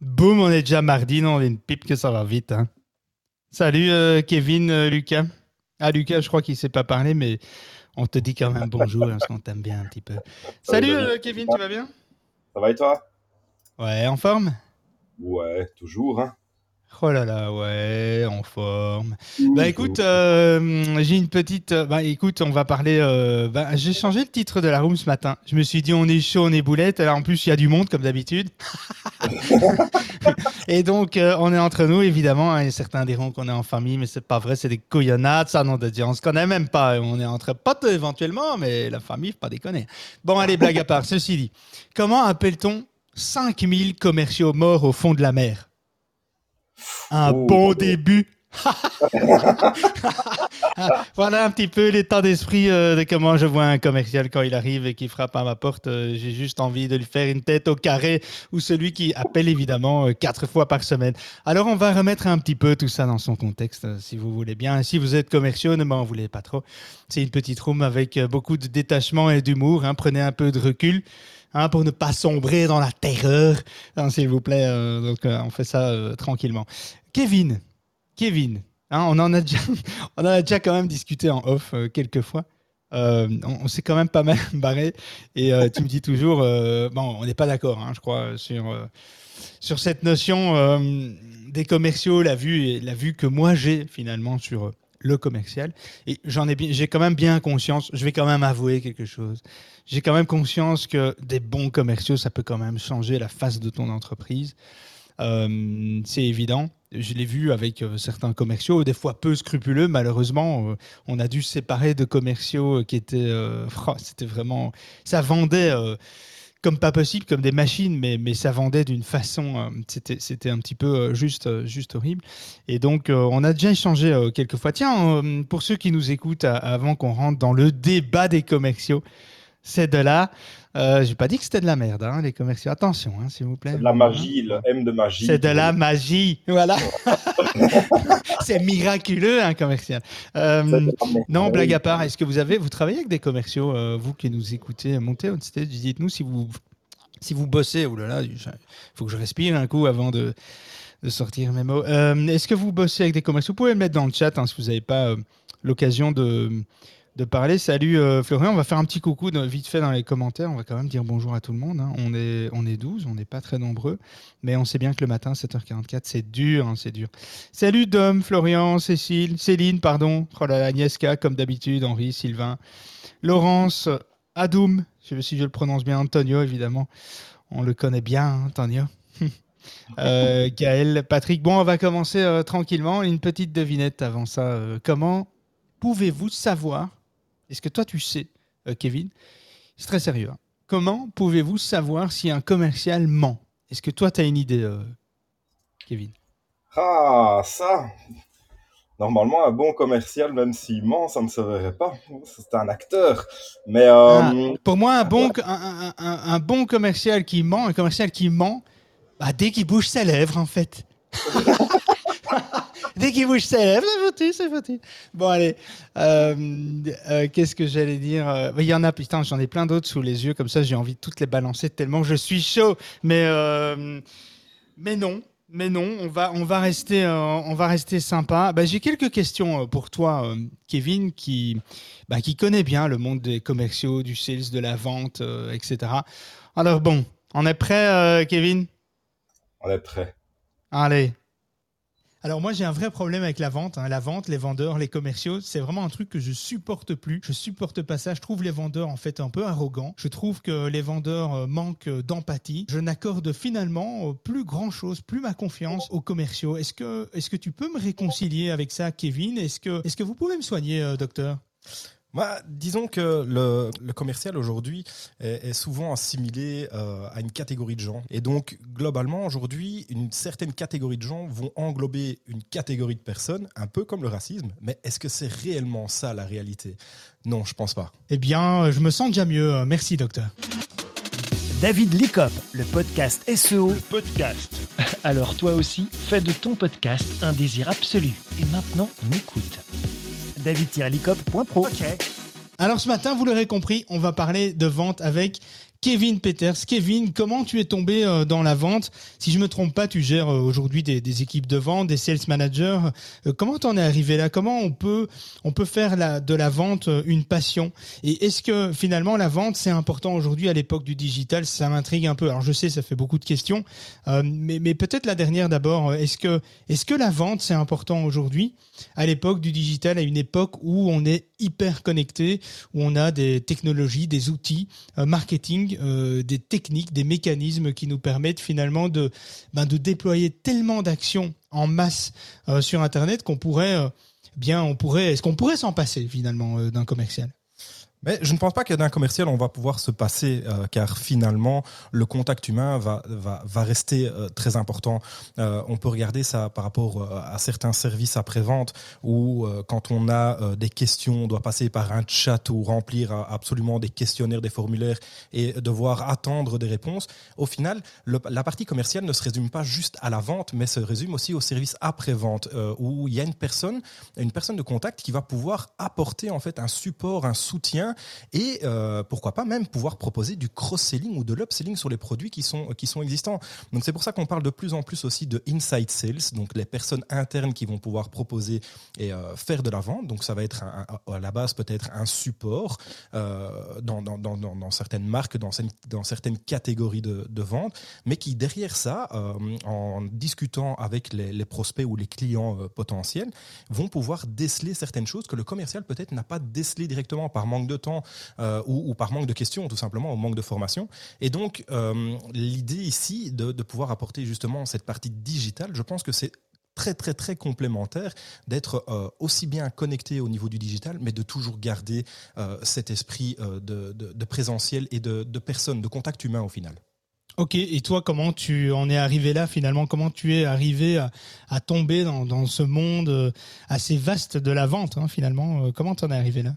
Boum, on est déjà mardi, non, on est une pipe que ça va vite. Hein. Salut euh, Kevin, euh, Lucas. Ah, Lucas, je crois qu'il ne sait pas parler, mais on te dit quand même bonjour parce qu'on t'aime bien un petit peu. Salut euh, Kevin, tu vas bien? Ça va et toi? Ouais, en forme? Ouais, toujours. Hein. Oh là là, ouais, en forme. Bah écoute, euh, j'ai une petite. euh, Bah écoute, on va parler. euh, bah, j'ai changé le titre de la room ce matin. Je me suis dit, on est chaud, on est boulette. Alors en plus, il y a du monde comme d'habitude. Et donc, euh, on est entre nous, évidemment. hein, et certains diront qu'on est en famille, mais c'est pas vrai, c'est des couillonnades, ça, non de dire. On se connaît même pas. On est entre potes éventuellement, mais la famille, faut pas déconner. Bon, allez, blague à part. Ceci dit, comment appelle-t-on 5000 commerciaux morts au fond de la mer? Un Oh. bon début. voilà un petit peu l'état d'esprit euh, de comment je vois un commercial quand il arrive et qui frappe à ma porte. Euh, J'ai juste envie de lui faire une tête au carré ou celui qui appelle évidemment euh, quatre fois par semaine. Alors on va remettre un petit peu tout ça dans son contexte, si vous voulez bien. Et si vous êtes commerciaux, ne m'en voulez pas trop. C'est une petite room avec beaucoup de détachement et d'humour. hein. Prenez un peu de recul. Hein, pour ne pas sombrer dans la terreur, hein, s'il vous plaît. euh, euh, on fait ça euh, tranquillement. Kevin, Kevin, hein, on, en a déjà, on en a déjà quand même discuté en off quelques fois. On, s'est quand même pas mal barré. Et tu me dis toujours, bon, on n'est pas d'accord, je crois, sur, sur cette notion des commerciaux, la vue, la vue que moi j'ai finalement sur euh, le commercial. Et j'en ai j'ai quand même bien conscience, je vais quand même avouer quelque chose. J'ai quand même conscience que des bons commerciaux, ça peut quand même changer la face de ton entreprise. Euh, c'est évident. Je l'ai vu avec euh, certains commerciaux, des fois peu scrupuleux. Malheureusement, euh, on a dû se séparer de commerciaux qui étaient. oh, C'était vraiment. Ça vendait comme pas possible, comme des machines, mais, mais ça vendait d'une façon. euh, C'était un petit peu euh, juste, euh, juste horrible. Et donc, on a déjà échangé quelques fois. Tiens, pour ceux qui nous écoutent, avant qu'on rentre dans le débat des commerciaux, c'est de là. Euh, J'ai pas dit que c'était de la merde, hein, les commerciaux. Attention, hein, s'il vous plaît. C'est de la magie, le M de magie. C'est de la magie, voilà. c'est miraculeux, un commercial. Euh, non, blague à part, est-ce que vous avez, vous travaillez avec des commerciaux, euh, vous qui nous écoutez, montez on stage, dites-nous si vous, si vous bossez. Oh là là, il faut que je respire un coup avant de, de sortir mes mots. Euh, est-ce que vous bossez avec des commerciaux? Vous pouvez le mettre dans le chat hein, si vous n'avez pas l'occasion de, de parler. Salut euh, Florian, on va faire un petit coucou vite fait dans les commentaires. On va quand même dire bonjour à tout le monde. hein. On, est, on est 12, on n'est pas très nombreux, mais on sait bien que le matin, 7h44, c'est dur, hein, c'est dur. Salut Dom, Florian, Cécile, Céline, pardon. Oh là là, Agnieszka, comme d'habitude, Henri, Sylvain, Laurence, Adoum, je sais si je le prononce bien, Antonio, évidemment. On le connaît bien, hein, Antonio. Euh, Gaël, Patrick. Bon, on va commencer euh, tranquillement. Une petite devinette avant ça. Euh, comment pouvez-vous savoir Est-ce que toi tu sais, euh, Kevin C'est très sérieux. hein. Comment pouvez-vous savoir si un commercial ment? Est-ce que toi tu as une idée, euh, Kevin? Ah, ça Normalement, un bon commercial, même s'il ment, ça ne se verrait pas. C'est un acteur. Mais euh, Ah, Pour moi, un bon, un, un- un- un bon commercial qui ment, un commercial qui ment, bah, dès qu'il bouge ses lèvres, en fait. dès qu'il bouge ses lèvres, c'est foutu, c'est foutu. Bon, allez. Euh, euh, Qu'est-ce que j'allais dire Euh, Il y en a, putain, j'en ai plein d'autres sous les yeux, comme ça, j'ai envie de toutes les balancer tellement je suis chaud. Mais, euh, mais non. Mais non, on va, on va, rester, on va rester sympa. Bah, j'ai quelques questions pour toi, Kevin, qui, bah, qui connaît bien le monde des commerciaux, du sales, de la vente, etc. Alors bon, on est prêt, Kevin? On est prêt. Allez. Alors moi j'ai un vrai problème avec la vente, hein. la vente, les vendeurs, les commerciaux, c'est vraiment un truc que je supporte plus. Je supporte pas ça. Je trouve les vendeurs en fait un peu arrogants. Je trouve que les vendeurs euh, manquent d'empathie. Je n'accorde finalement euh, plus grand chose, plus ma confiance aux commerciaux. Est-ce que tu peux me réconcilier avec ça, Kevin? Est-ce que vous pouvez me soigner, euh, docteur? Bah, disons que le, commercial aujourd'hui est, souvent assimilé euh, à une catégorie de gens. Et donc, globalement, aujourd'hui, une certaine catégorie de gens vont englober une catégorie de personnes, un peu comme le racisme. Mais est-ce que c'est réellement ça la réalité? Non, je pense pas. Eh bien, je me sens déjà mieux. Merci, docteur. David Licop, le podcast SEO. Le podcast. Alors toi aussi, fais de ton podcast un désir absolu. Et maintenant, on écoute david-licop.pro. Alors ce matin, vous l'aurez compris, on va parler de vente avec Kevin Peters. Kevin, comment tu es tombé euh, dans la vente? Si je me trompe pas, tu gères euh, aujourd'hui des, équipes de vente, des sales managers. Euh, comment t'en es arrivé là? Comment on peut on peut faire de la vente une passion? Et est-ce que finalement la vente c'est important aujourd'hui à l'époque du digital? Ça m'intrigue un peu. Alors je sais, ça fait beaucoup de questions, mais, mais peut-être la dernière d'abord. Est-ce que est-ce que la vente c'est important aujourd'hui à l'époque du digital, à une époque où on est hyper connecté, où on a des technologies, des outils marketing euh, des techniques, des mécanismes qui nous permettent finalement de, ben, déployer tellement d'actions en masse euh, sur Internet qu'on pourrait, euh, bien, qu'on pourrait s'en passer finalement d'un commercial? Mais je ne pense pas que d'un commercial, on va pouvoir se passer, euh, car finalement, le contact humain va, va, va rester euh, très important. Euh, on peut regarder ça par rapport à certains services après-vente, où quand on a des questions, on doit passer par un chat ou remplir absolument des questionnaires, des formulaires, et devoir attendre des réponses. Au final, la partie commerciale ne se résume pas juste à la vente, mais se résume aussi au service après-vente, où il y a une personne, une personne de contact qui va pouvoir apporter en fait un support, un soutien et euh, pourquoi pas même pouvoir proposer du cross-selling ou de l'upselling sur les produits qui sont, qui sont existants. Donc c'est pour ça qu'on parle de plus en plus aussi de inside sales, donc les personnes internes qui vont pouvoir proposer et euh, faire de la vente. Donc ça va être à la base peut-être un support euh, dans, dans, dans, certaines marques, dans, dans certaines catégories de, de vente, mais qui derrière ça, en discutant avec les, les, prospects ou les clients potentiels, vont pouvoir déceler certaines choses que le commercial peut-être n'a pas décelé directement par manque de temps euh, ou, par manque de questions, tout simplement, ou manque de formation. Et donc, euh, l'idée ici de, pouvoir apporter justement cette partie digitale, je pense que c'est très très très complémentaire d'être euh, aussi bien connecté au niveau du digital, mais de toujours garder cet esprit de, présentiel et de, personne, de contact humain au final. Ok, et toi, comment tu en es arrivé là finalement? Comment tu es arrivé à, tomber dans, ce monde assez vaste de la vente hein, finalement? Comment tu en es arrivé là?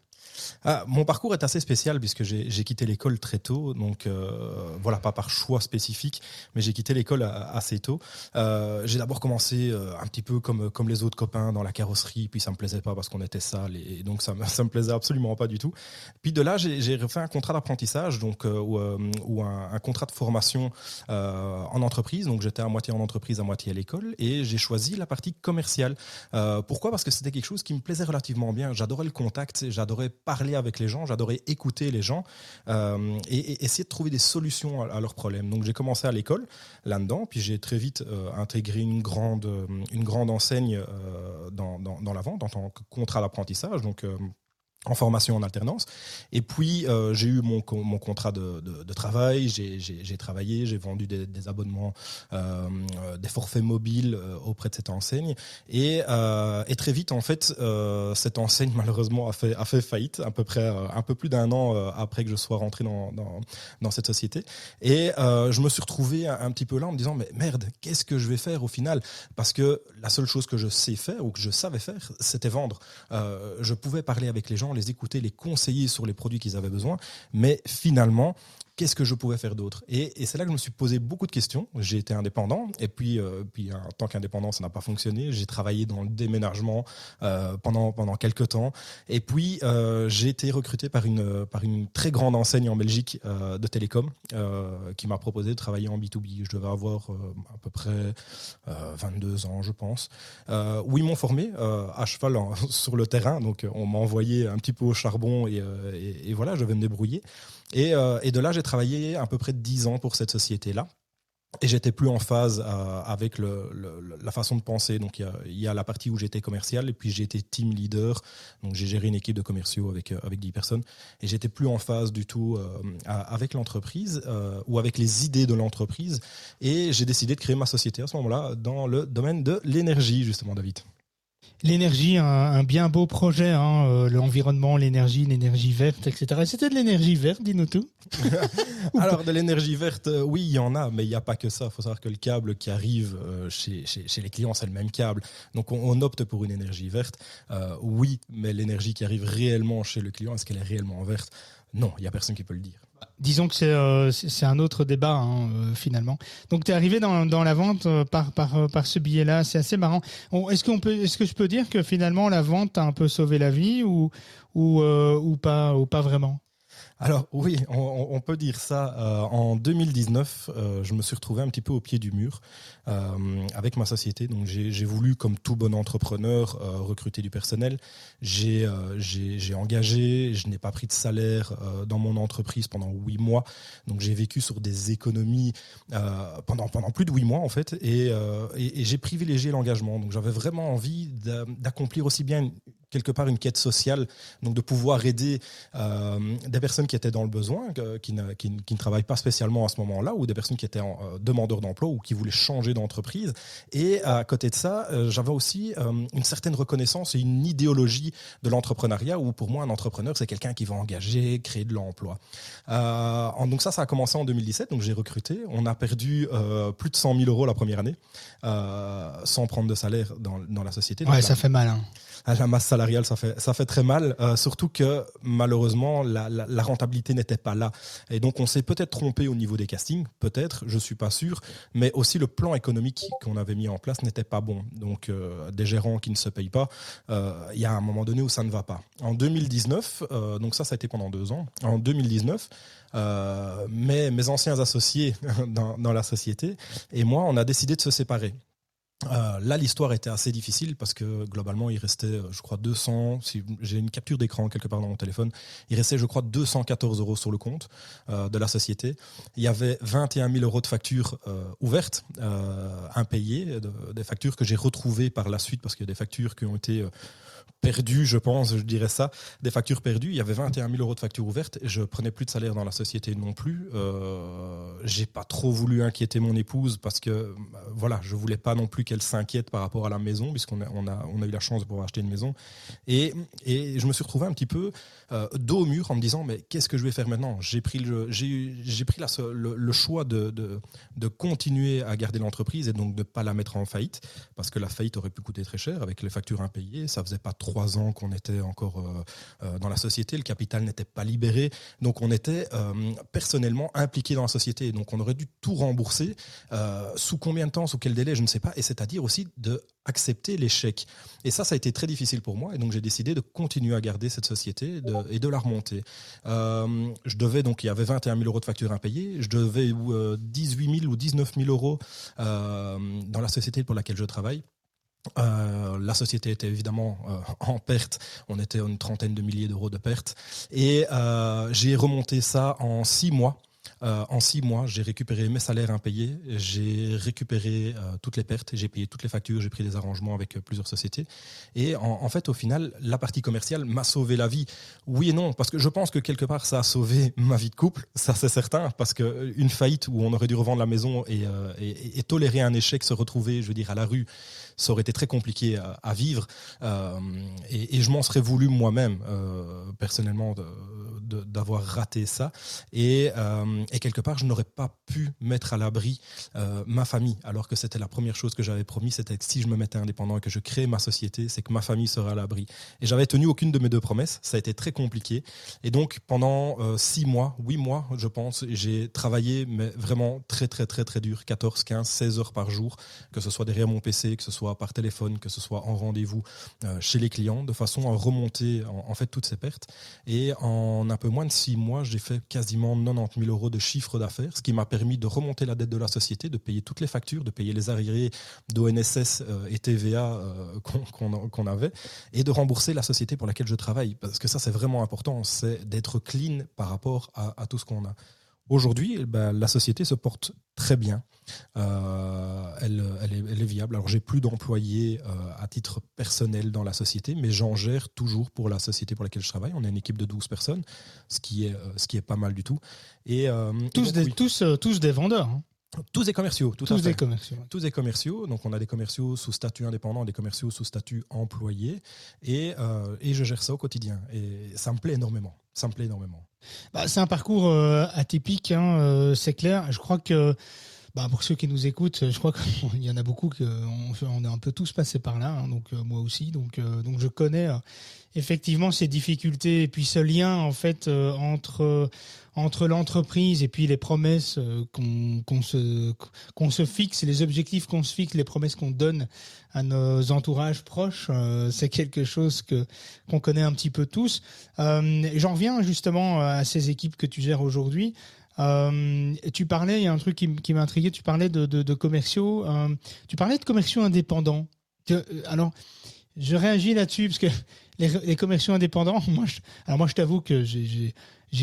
Ah, mon parcours est assez spécial puisque j'ai quitté l'école très tôt, donc euh, voilà, pas par choix spécifique, mais j'ai quitté l'école assez tôt. Euh, j'ai d'abord commencé euh, un petit peu comme, comme les autres copains dans la carrosserie, puis ça me plaisait pas parce qu'on était sale et, donc ça, ça me plaisait absolument pas du tout. Puis de là, j'ai refait un contrat d'apprentissage, donc ou, ou un, un, contrat de formation en entreprise. Donc j'étais à moitié en entreprise, à moitié à l'école, et j'ai choisi la partie commerciale. pourquoi? Parce que c'était quelque chose qui me plaisait relativement bien. J'adorais le contact, j'adorais parler avec les gens, j'adorais écouter les gens euh, et, essayer de trouver des solutions à, leurs problèmes. Donc j'ai commencé à l'école là-dedans, puis j'ai très vite euh, intégré une grande, une grande enseigne euh, dans, la vente en tant que contrat d'apprentissage. Donc en formation en alternance. Et puis, euh, j'ai eu mon, mon contrat de, de, travail, j'ai travaillé, j'ai vendu des, abonnements, euh, euh, des forfaits mobiles auprès de cette enseigne. Et, et très vite, en fait, cette enseigne, malheureusement, a fait, a fait faillite, à peu près un peu plus d'un an après que je sois rentré dans, dans, dans cette société. Et je me suis retrouvé un, petit peu là en me disant, mais merde, qu'est-ce que je vais faire au final? Parce que la seule chose que je sais faire, ou que je savais faire, c'était vendre. je pouvais parler avec les gens, les écouter, les conseiller sur les produits qu'ils avaient besoin. Mais finalement, qu'est-ce que je pouvais faire d'autre? Et, c'est là que je me suis posé beaucoup de questions. J'ai été indépendant, et puis, euh, puis en tant qu'indépendant, ça n'a pas fonctionné. J'ai travaillé dans le déménagement euh, pendant, pendant quelques temps. Et puis, euh, j'ai été recruté par une, par une très grande enseigne en Belgique de télécom qui m'a proposé de travailler en B2B. Je devais avoir à peu près 22 ans, je pense. où ils m'ont formé à cheval sur le terrain. Donc, on m'a envoyé un petit peu au charbon, et, et, et voilà, je vais me débrouiller. Euh, et, de là, j'ai travaillé à peu près 10 ans pour cette société-là. Et j'étais plus en phase euh, avec la façon de penser. Donc il y, a, la partie où j'étais commercial et puis été team leader. Donc j'ai géré une équipe de commerciaux avec euh, avec 10 personnes et j'étais plus en phase du tout avec l'entreprise ou avec les idées de l'entreprise. Et j'ai décidé de créer ma société à ce moment-là dans le domaine de l'énergie justement, David. L'énergie, un, un bien beau projet, hein, euh, l'environnement, l'énergie, l'énergie verte, etc. Et C'était de l'énergie verte, dis-nous tout. Alors, de l'énergie verte, euh, oui, il y en a, mais il n'y a pas que ça. Il faut savoir que le câble qui arrive euh, chez, chez, chez les clients, c'est le même câble. Donc, on, on opte pour une énergie verte. Euh, oui, mais l'énergie qui arrive réellement chez le client, est-ce qu'elle est réellement verte? Non, il n'y a personne qui peut le dire. Disons que c'est euh, c'est un autre débat hein, euh, finalement. Donc tu es arrivé dans, dans la vente euh, par, par, par ce billet-là, c'est assez marrant. Est-ce est-ce que je peux dire que finalement la vente t'a un peu sauvé la vie ou ou, ou pas ou pas vraiment? Alors oui, on, peut dire ça. Euh, en 2019, euh, je me suis retrouvé un petit peu au pied du mur euh, avec ma société. Donc j'ai voulu, comme tout bon entrepreneur, recruter du personnel. J'ai engagé, je n'ai pas pris de salaire dans mon entreprise pendant huit mois. Donc j'ai vécu sur des économies pendant plus de huit mois en fait, et, et, j'ai privilégié l'engagement. Donc j'avais vraiment envie d'a- d'accomplir aussi bien quelque part une quête sociale, donc de pouvoir aider euh, des personnes qui étaient dans le besoin, qui, ne, qui, ne- qui ne travaillent pas spécialement à ce moment-là, ou des personnes qui étaient en, euh, demandeurs d'emploi ou qui voulaient changer d'entreprise. Et à côté de ça, euh, j'avais aussi une certaine reconnaissance et une idéologie de l'entrepreneuriat, où pour moi, un entrepreneur, c'est quelqu'un qui va engager, créer de l'emploi. Donc ça, ça a commencé en 2017, donc j'ai recruté. On a perdu plus de 100 000 euros la première année, sans prendre de salaire dans, dans la société. Donc Ouais, ça fait mal. Hein. À la masse salariale, ça fait, ça fait très mal. euh, surtout que malheureusement, la, rentabilité n'était pas là. Et donc, on s'est peut-être trompé au niveau des castings, peut-être, je suis pas sûr. Mais aussi, le plan économique qu'on avait mis en place n'était pas bon. Donc, euh, des gérants qui ne se payent pas, euh, il y a un moment donné où ça ne va pas. En 2019, euh, donc ça, ça a été pendant deux ans. En 2019, euh, mes, anciens associés dans la société et moi, on a décidé de se séparer. Euh, là, l'histoire était assez difficile parce que globalement, il restait, euh, je crois, 200. Si j'ai une capture d'écran quelque part dans mon téléphone, il restait, je crois, 214 euros sur le compte euh, de la société. Il y avait 21 000 euros de factures ouvertes, impayées, de- des factures que j'ai retrouvées par la suite parce qu'il y a des factures qui ont été perdues, je pense, je dirais ça, des factures perdues. Il y avait 21 000 euros de factures ouvertes je prenais plus de salaire dans la société non plus. Euh, j'ai pas trop voulu inquiéter mon épouse parce que euh, voilà, je voulais pas non plus qu'elle s'inquiète par rapport à la maison puisqu'on a, on a, on a eu la chance de pouvoir acheter une maison. Et, et je me suis retrouvé un petit peu euh, dos au mur en me disant mais qu'est-ce que je vais faire maintenant? J'ai pris le, j'ai, j'ai pris la, le, choix de, de, de continuer à garder l'entreprise et donc de pas la mettre en faillite parce que la faillite aurait pu coûter très cher avec les factures impayées. Ça faisait trois ans qu'on était encore euh, euh, dans la société, le capital n'était pas libéré, donc on était euh, personnellement impliqué dans la société. Donc on aurait dû tout rembourser. Sous combien de temps, sous quel délai, je ne sais pas. Et c'est-à-dire aussi de accepter l'échec. Et ça, ça a été très difficile pour moi. Et donc j'ai décidé de continuer à garder cette société et de la remonter. Je devais donc, il y avait 21 000 euros de factures impayées. Je devais euh, 18 000 ou 19 000 euros dans la société pour laquelle je travaille. Euh, la société était évidemment euh, en perte. On était à une trentaine de milliers d'euros de pertes. Et euh, j'ai remonté ça en six mois. En six mois, j'ai récupéré mes salaires impayés, j'ai récupéré toutes les pertes, j'ai payé toutes les factures, j'ai pris des arrangements avec plusieurs sociétés. Et en, fait, au final, la partie commerciale m'a sauvé la vie. Oui et non, parce que je pense que quelque part, ça a sauvé ma vie de couple, ça c'est certain, parce que euh, une faillite où on aurait dû revendre la maison et, et- et tolérer un échec, se retrouver, je veux dire, à la rue, ça aurait été très compliqué à, vivre. Euh, et, je m'en serais voulu moi-même, euh, personnellement, d'avoir raté ça. Et, euh, et quelque part, je n'aurais pas pu mettre à l'abri ma famille, alors que c'était la première chose que j'avais promis, c'était que si je me mettais indépendant et que je créais ma société, c'est que ma famille serait à l'abri. Et j'avais tenu aucune de mes deux promesses, ça a été très compliqué. Et donc, pendant six mois, huit mois, je pense, j'ai travaillé, mais vraiment très, très, très, très dur, 14, 15, 16 heures par jour, que ce soit derrière mon PC, que ce soit par téléphone, que ce soit en rendez-vous euh, chez les clients, de façon à remonter en, fait toutes ces pertes. Et en un peu moins de six mois, j'ai fait quasiment 90 000 euros de chiffre d'affaires, ce qui m'a permis de remonter la dette de la société, de payer toutes les factures, de payer les arriérés d'ONSS euh, et TVA euh, qu'on avait, et de rembourser la société pour laquelle je travaille. Parce que ça, c'est vraiment important, c'est d'être clean par rapport à tout ce qu'on a. Aujourd'hui, eh ben, la société se porte très bien. Euh, elle, elle, est, elle est viable. Alors, j'ai plus d'employés euh, à titre personnel dans la société, mais j'en gère toujours pour la société pour laquelle je travaille. On est une équipe de 12 personnes, ce qui est, euh, ce qui est pas mal du tout. Et, euh, et Tous donc, des, oui. tous, tous des vendeurs. hein. Tous des commerciaux, tout Tous à fait. des commerciaux. Tous des commerciaux. Donc, on a des commerciaux sous statut indépendant, des commerciaux sous statut employé. Et, et je gère ça au quotidien. Et ça me plaît énormément. Ça me plaît énormément. Bah, c'est un parcours euh, atypique, hein, euh, c'est clair. Je crois que bah, pour ceux qui nous écoutent, je crois qu'il y en a beaucoup on, on est un peu tous passés par là, hein, donc euh, moi aussi. Donc, euh, donc je connais euh, effectivement ces difficultés et puis ce lien en fait euh, entre entre l'entreprise et puis les promesses euh, qu'on qu'on se qu'on se fixe, les objectifs qu'on se fixe, les promesses qu'on donne à nos entourages proches, euh, c'est quelque chose que qu'on connaît un petit peu tous. Euh, J'en reviens justement à ces équipes que tu gères aujourd'hui. Euh, tu parlais, il y a un truc qui, m'a intrigué, tu parlais de, de, de commerciaux, euh, tu parlais de commerciaux indépendants. Euh, alors, je réagis là-dessus parce que les, les commerciaux indépendants, moi, je, alors moi, je t'avoue que j'ai-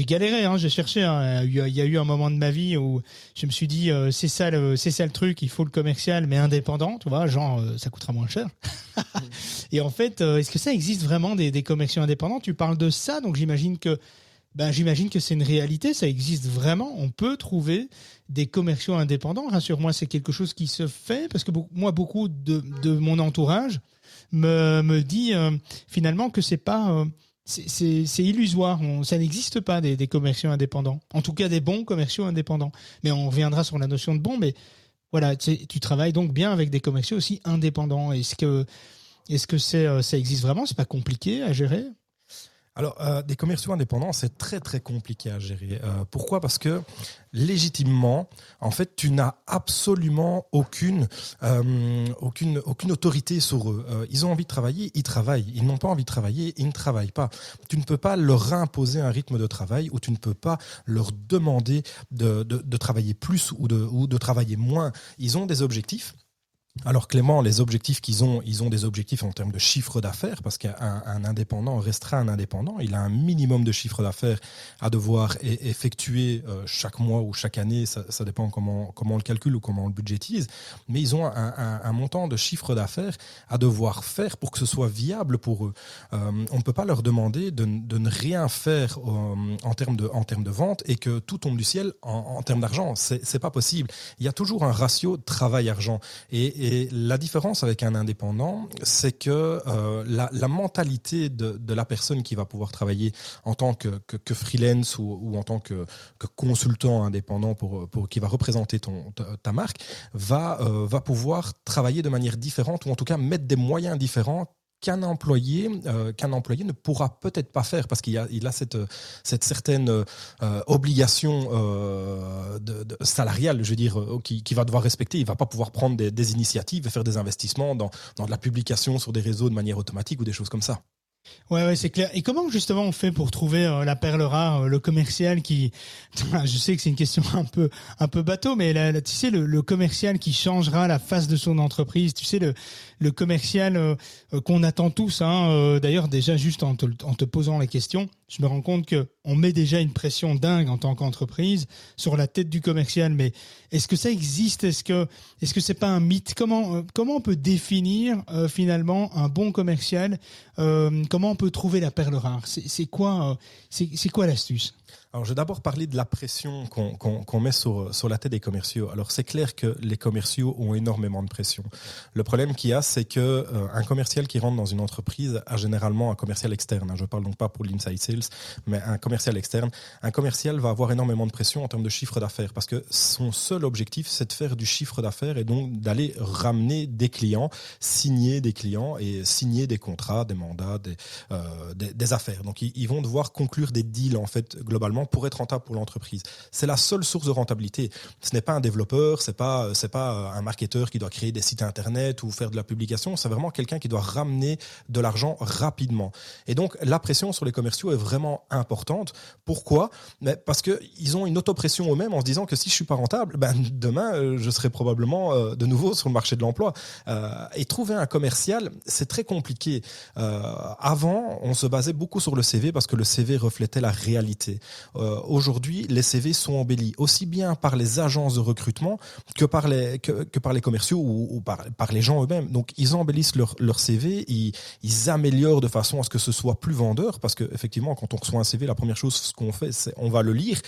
galéré, hein, j'ai cherché. hein. il, y a, eu un moment de ma vie où je me suis dit, euh, c'est ça, le, c'est ça le truc, il faut le commercial, mais indépendant, tu vois, genre, euh, ça coûtera moins cher. Et en fait, euh, est-ce que ça existe vraiment des, des commerciaux indépendants? Tu parles de ça, donc j'imagine que ben, j'imagine que c'est une réalité, ça existe vraiment. On peut trouver des commerciaux indépendants. Rassure-moi, c'est quelque chose qui se fait parce que moi, beaucoup de, de mon entourage me, me dit euh, finalement que c'est pas, euh, c'est- illusoire. Ça n'existe pas des, des commerciaux indépendants. En tout cas, des bons commerciaux indépendants. Mais on reviendra sur la notion de bon. Mais voilà, tu travailles donc bien avec des commerciaux aussi indépendants. Est-ce que est-ce que euh, ça existe vraiment? C'est pas compliqué à gérer? Alors, euh, des commerciaux indépendants, c'est très très compliqué à gérer. Euh, pourquoi? Parce que légitimement, en fait, tu n'as absolument aucune euh, aucune aucune autorité sur eux. Ils ont envie de travailler, ils travaillent. Ils n'ont pas envie de travailler, ils ne travaillent pas. Tu ne peux pas leur imposer un rythme de travail ou tu ne peux pas leur demander de, de, de travailler plus ou de, ou de travailler moins. Ils ont des objectifs. Alors Clément, les objectifs qu'ils ont, ils ont des objectifs en termes de chiffre d'affaires, parce qu'un un indépendant restera un indépendant. Il a un minimum de chiffre d'affaires à devoir effectuer euh, chaque mois ou chaque année, ça, dépend comment, on le calcule ou comment on le budgétise, mais ils ont un, montant de chiffre d'affaires à devoir faire pour que ce soit viable pour eux. Euh, on ne peut pas leur demander de, ne rien faire euh, en, termes de, en vente et que tout tombe du ciel en, termes d'argent. C'est pas possible. Il y a toujours un ratio travail-argent. La différence avec un indépendant, c'est que euh, la, mentalité de, la personne qui va pouvoir travailler en tant que, freelance ou, en tant que, consultant indépendant pour, qui va représenter ta, marque, euh, va pouvoir travailler de manière différente ou en tout cas mettre des moyens différents qu'un employé euh, qu'un employé ne pourra peut-être pas faire parce qu'il a il a cette cette certaine euh, obligation euh, de, de salariale je veux dire euh, qui, qui va devoir respecter il va pas pouvoir prendre des, des initiatives et faire des investissements dans dans de la publication sur des réseaux de manière automatique ou des choses comme ça Ouais, ouais, c'est clair. Et comment justement on fait pour trouver euh, la perle rare, euh, le commercial qui, je sais que c'est une question un peu, un peu bateau, mais là, tu sais le, le commercial qui changera la face de son entreprise. Tu sais le, le commercial euh, euh, qu'on attend tous. Hein, euh, D'ailleurs, déjà juste en te, posant la question, je me rends compte que on met déjà une pression dingue en tant qu'entreprise sur la tête du commercial. Mais est-ce que ça existe? Est-ce que, est-ce que c'est pas un mythe? Comment, comment on peut définir finalement un bon commercial? Comment on peut trouver la perle rare? C'est quoi, c'est quoi l'astuce? Alors, je vais d'abord parler de la pression qu'on met sur, la tête des commerciaux. Alors, c'est clair que les commerciaux ont énormément de pression. Le problème qu'il y a, c'est que euh, un commercial qui rentre dans une entreprise a généralement un commercial externe. hein. Je parle donc pas pour l'inside sales, mais un commercial externe. Un commercial va avoir énormément de pression en termes de chiffre d'affaires parce que son seul objectif, c'est de faire du chiffre d'affaires et donc d'aller ramener des clients, signer des clients et signer des contrats, des mandats, des, euh, affaires. Donc, ils vont devoir conclure des deals, en fait, globalement, pour être rentable pour l'entreprise. C'est la seule source de rentabilité. Ce n'est pas un développeur, c'est pas, c'est pas un marketeur qui doit créer des sites internet ou faire de la publication. C'est vraiment quelqu'un qui doit ramener de l'argent rapidement. Et donc, la pression sur les commerciaux est vraiment importante. Pourquoi? Parce que ils ont une autopression eux-mêmes en se disant que si je suis pas rentable, ben, demain, euh, je serai probablement euh, de nouveau sur le marché de l'emploi. Euh, et trouver un commercial, c'est très compliqué. Euh, avant, on se basait beaucoup sur le CV parce que le CV reflétait la réalité. Euh, aujourd'hui, les CV sont embellis aussi bien par les agences de recrutement que par les, que, par les commerciaux ou, par, les gens eux-mêmes. Donc, ils embellissent leur, leur CV, ils, ils, améliorent de façon à ce que ce soit plus vendeur, parce que effectivement, quand on reçoit un CV, la première chose ce qu'on fait, c'est on va le lire,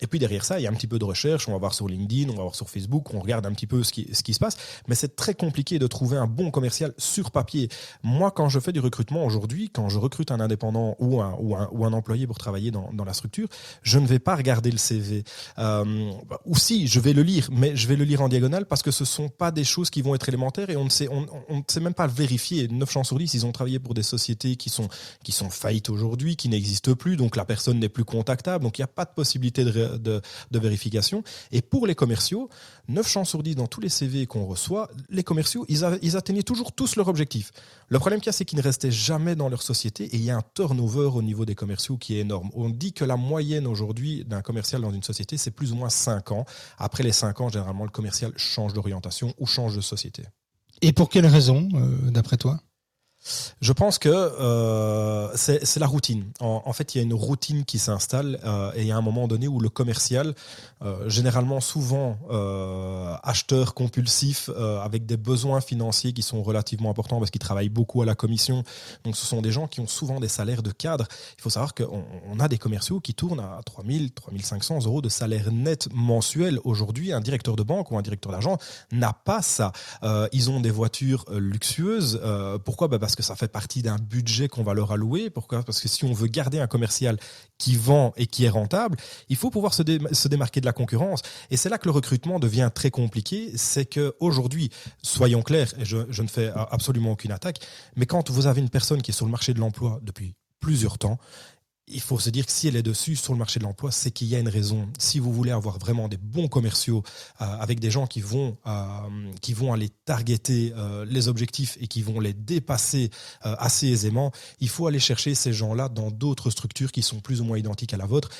et puis derrière ça, il y a un petit peu de recherche, on va voir sur LinkedIn, on va voir sur Facebook, on regarde un petit peu ce qui, ce qui se passe, mais c'est très compliqué de trouver un bon commercial sur papier. Moi, quand je fais du recrutement aujourd'hui, quand je recrute un indépendant ou un, ou un, ou un employé pour travailler dans, dans, la structure, je ne vais pas regarder le CV. Euh, ou si, je vais le lire, mais je vais le lire en diagonale parce que ce sont pas des choses qui vont être élémentaires et on ne sait, on, ne sait même pas vérifier. 9 chances sur 10, ils ont travaillé pour des sociétés qui sont, qui sont faillites aujourd'hui, qui n'existent plus, donc la personne n'est plus contactable, donc il n'y a pas de possibilité de, de vérification. Et pour les commerciaux, 9 chances sur 10 dans tous les CV qu'on reçoit, les commerciaux, ils, atteignaient toujours tous leur objectif. Le problème qu'il y a, c'est qu'ils ne restaient jamais dans leur société et il y a un turnover au niveau des commerciaux qui est énorme. On dit que la moyenne aujourd'hui d'un commercial dans une société, c'est plus ou moins 5 ans. Après les 5 ans, généralement, le commercial change d'orientation ou change de société. Et pour quelle raison, euh, d'après toi? Je pense que euh, c'est la routine. En, fait, il y a une routine qui s'installe euh, et il y a un moment donné où le commercial, euh, généralement souvent acheteur compulsif avec des besoins financiers qui sont relativement importants parce qu'ils travaillent beaucoup à la commission. Donc, ce sont des gens qui ont souvent des salaires de cadre. Il faut savoir qu'on on a des commerciaux qui tournent à 3000, 3500 euros de salaire net mensuel. Aujourd'hui, un directeur de banque ou un directeur d'argent n'a pas ça. Ils ont des voitures luxueuses. pourquoi? Bah Parce que ça fait partie d'un budget qu'on va leur allouer. Pourquoi? Parce que si on veut garder un commercial qui vend et qui est rentable, il faut pouvoir se, dé se démarquer de la concurrence. Et c'est là que le recrutement devient très compliqué. C'est que aujourd'hui, soyons clairs, et je ne fais absolument aucune attaque, mais quand vous avez une personne qui est sur le marché de l'emploi depuis plusieurs temps, il faut se dire que si elle est dessus sur le marché de l'emploi, c'est qu'il y a une raison. Si vous voulez avoir vraiment des bons commerciaux euh, avec des gens qui vont euh, aller targeter euh, les objectifs et qui vont les dépasser assez aisément, il faut aller chercher ces gens-là dans d'autres structures qui sont plus ou moins identiques à la vôtre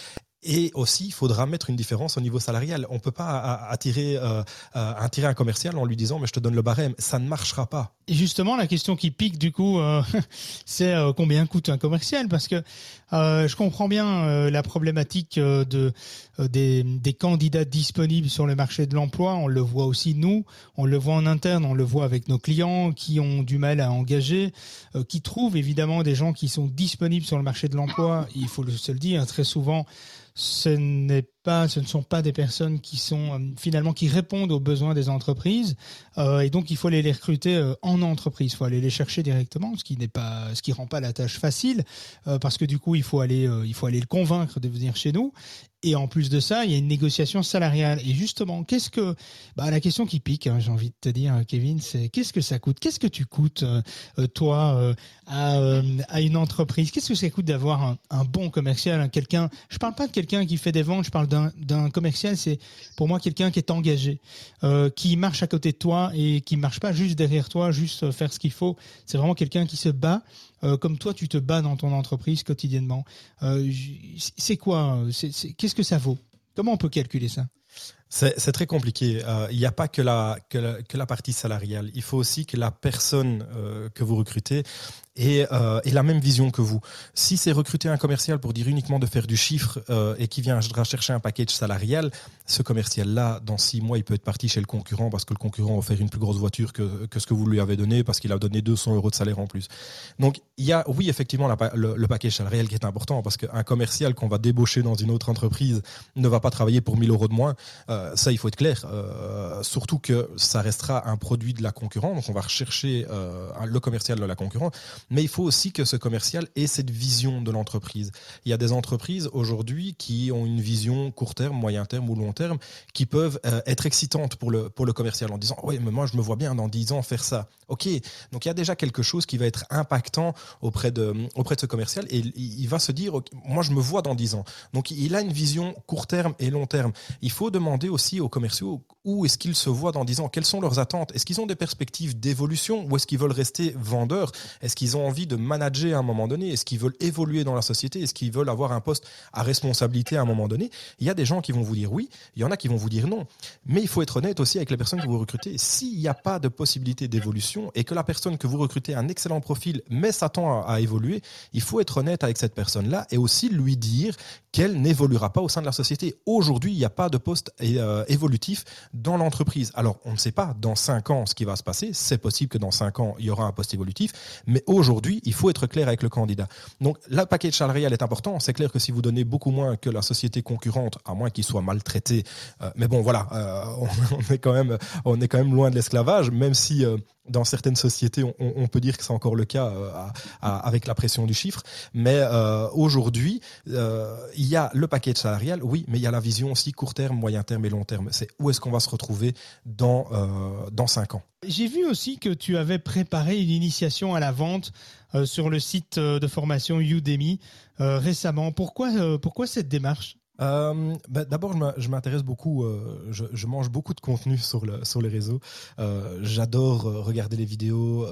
et aussi, il faudra mettre une différence au niveau salarial. On ne peut pas attirer, euh, attirer un commercial en lui disant mais je te donne le barème. Ça ne marchera pas. Et justement, la question qui pique du coup, euh, c'est euh, combien coûte un commercial? Parce que euh, je comprends bien euh, la problématique euh, de, des, des, candidats disponibles sur le marché de l'emploi. On le voit aussi nous, on le voit en interne, on le voit avec nos clients qui ont du mal à engager, qui trouvent évidemment des gens qui sont disponibles sur le marché de l'emploi. Il faut se le dire, très souvent ce n'est pas, ce ne sont pas des personnes qui sont euh, finalement qui répondent aux besoins des entreprises, euh, et donc il faut aller les recruter euh, en entreprise, il faut aller les chercher directement, ce qui n'est pas, ce qui rend pas la tâche facile, parce que du coup il faut aller, il faut aller le convaincre de venir chez nous, et en plus de ça, il y a une négociation salariale. Et justement, qu'est-ce que bah, la question qui pique, hein, j'ai envie de te dire, Kevin, c'est qu'est-ce que ça coûte? Qu'est-ce que tu coûtes euh, toi euh, à, euh, à, une entreprise? Qu'est-ce que ça coûte d'avoir un, bon commercial, un quelqu'un Je parle pas de quelqu'un qui fait des ventes, je parle d'un commercial. C'est pour moi quelqu'un qui est engagé, qui marche à côté de toi et qui marche pas juste derrière toi, juste faire ce qu'il faut. C'est vraiment quelqu'un qui se bat euh, comme toi, tu te bats dans ton entreprise quotidiennement. Euh, c'est quoi Qu'est-ce que ça vaut? Comment on peut calculer ça? C'est très compliqué. Euh, il n'y a pas que la, partie salariale. Il faut aussi que la personne euh, que vous recrutez euh, ait, la même vision que vous. Si c'est recruter un commercial pour dire uniquement de faire du chiffre euh, et qui vient chercher un package salarial, ce commercial-là, dans six mois, il peut être parti chez le concurrent parce que le concurrent a offert une plus grosse voiture que, ce que vous lui avez donné parce qu'il a donné 200 euros de salaire en plus. Donc, il y a, oui, effectivement, le, package salarial qui est important parce qu'un commercial qu'on va débaucher dans une autre entreprise ne va pas travailler pour 1000 euros de moins. Euh, ça, il faut être clair. Surtout que ça restera un produit de la concurrence. Donc, on va rechercher le commercial de la concurrence. Mais il faut aussi que ce commercial ait cette vision de l'entreprise. Il y a des entreprises aujourd'hui qui ont une vision court terme, moyen terme ou long terme qui peuvent euh, être excitantes pour le, pour le commercial en disant Oui, mais moi, je me vois bien dans 10 ans faire ça. OK. Donc, il y a déjà quelque chose qui va être impactant auprès de, auprès de ce commercial et il va se dire Moi, je me vois dans 10 ans. Donc, il a une vision court terme et long terme. Il faut demander aussi aux commerciaux où est-ce qu'ils se voient dans 10 ans? Quelles sont leurs attentes? Est-ce qu'ils ont des perspectives d'évolution ou est-ce qu'ils veulent rester vendeurs? Est-ce qu'ils ont envie de manager à un moment donné Est-ce qu'ils veulent évoluer dans la société? Est-ce qu'ils veulent avoir un poste à responsabilité à un moment donné? Il y a des gens qui vont vous dire oui, il y en a qui vont vous dire non. Mais il faut être honnête aussi avec les personnes que vous recrutez. S'il n'y a pas de possibilité d'évolution et que la personne que vous recrutez a un excellent profil mais s'attend à, évoluer, il faut être honnête avec cette personne-là et aussi lui dire qu'elle n'évoluera pas au sein de la société. Aujourd'hui, il n'y a pas de poste euh, évolutif dans l'entreprise. Alors, on ne sait pas dans 5 ans ce qui va se passer. C'est possible que dans 5 ans, il y aura un poste évolutif. Mais aujourd'hui, il faut être clair avec le candidat. Donc, la paquet salarial est important. C'est clair que si vous donnez beaucoup moins que la société concurrente, à moins qu'il soit maltraité, euh, mais bon, voilà, euh, on, est quand même, on est quand même loin de l'esclavage, même si dans certaines sociétés, on, peut dire que c'est encore le cas avec la pression du chiffre. Mais aujourd'hui, il y a le paquet salarial, oui, mais il y a la vision aussi court terme, moyen terme et long terme. C'est où est-ce qu'on va se retrouver dans, euh, dans 5 ans. J'ai vu aussi que tu avais préparé une initiation à la vente euh, sur le site euh, de formation Udemy récemment. Pourquoi, pourquoi cette démarche? Euh, bah, D'abord, je m'intéresse beaucoup, euh, je, mange beaucoup de contenu sur, le, sur les réseaux. Euh, J'adore regarder les vidéos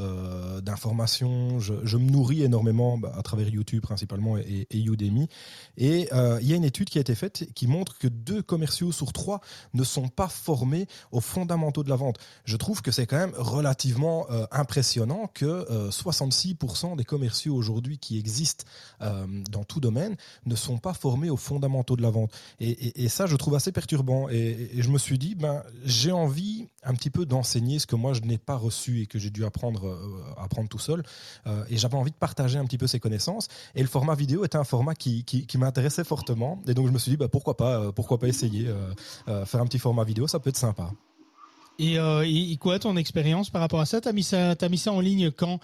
d'informations. Je, me nourris énormément bah, à travers YouTube principalement et, et Udemy. Et il y a une étude qui a été faite qui montre que deux commerciaux sur trois ne sont pas formés aux fondamentaux de la vente. Je trouve que c'est quand même relativement impressionnant que 66% des commerciaux aujourd'hui qui existent dans tout domaine ne sont pas formés aux fondamentaux de la vente. Et, ça, je trouve assez perturbant. Et, je me suis dit, ben, j'ai envie un petit peu d'enseigner ce que moi, je n'ai pas reçu et que j'ai dû apprendre, euh, apprendre tout seul. Euh, et j'avais envie de partager un petit peu ces connaissances. Et le format vidéo était un format qui, m'intéressait fortement. Et donc, je me suis dit, ben, pourquoi pas, euh, pourquoi pas essayer, faire un petit format vidéo, ça peut être sympa. Et, quoi ton expérience par rapport à ça? T'as mis ça, as mis ça en ligne quand?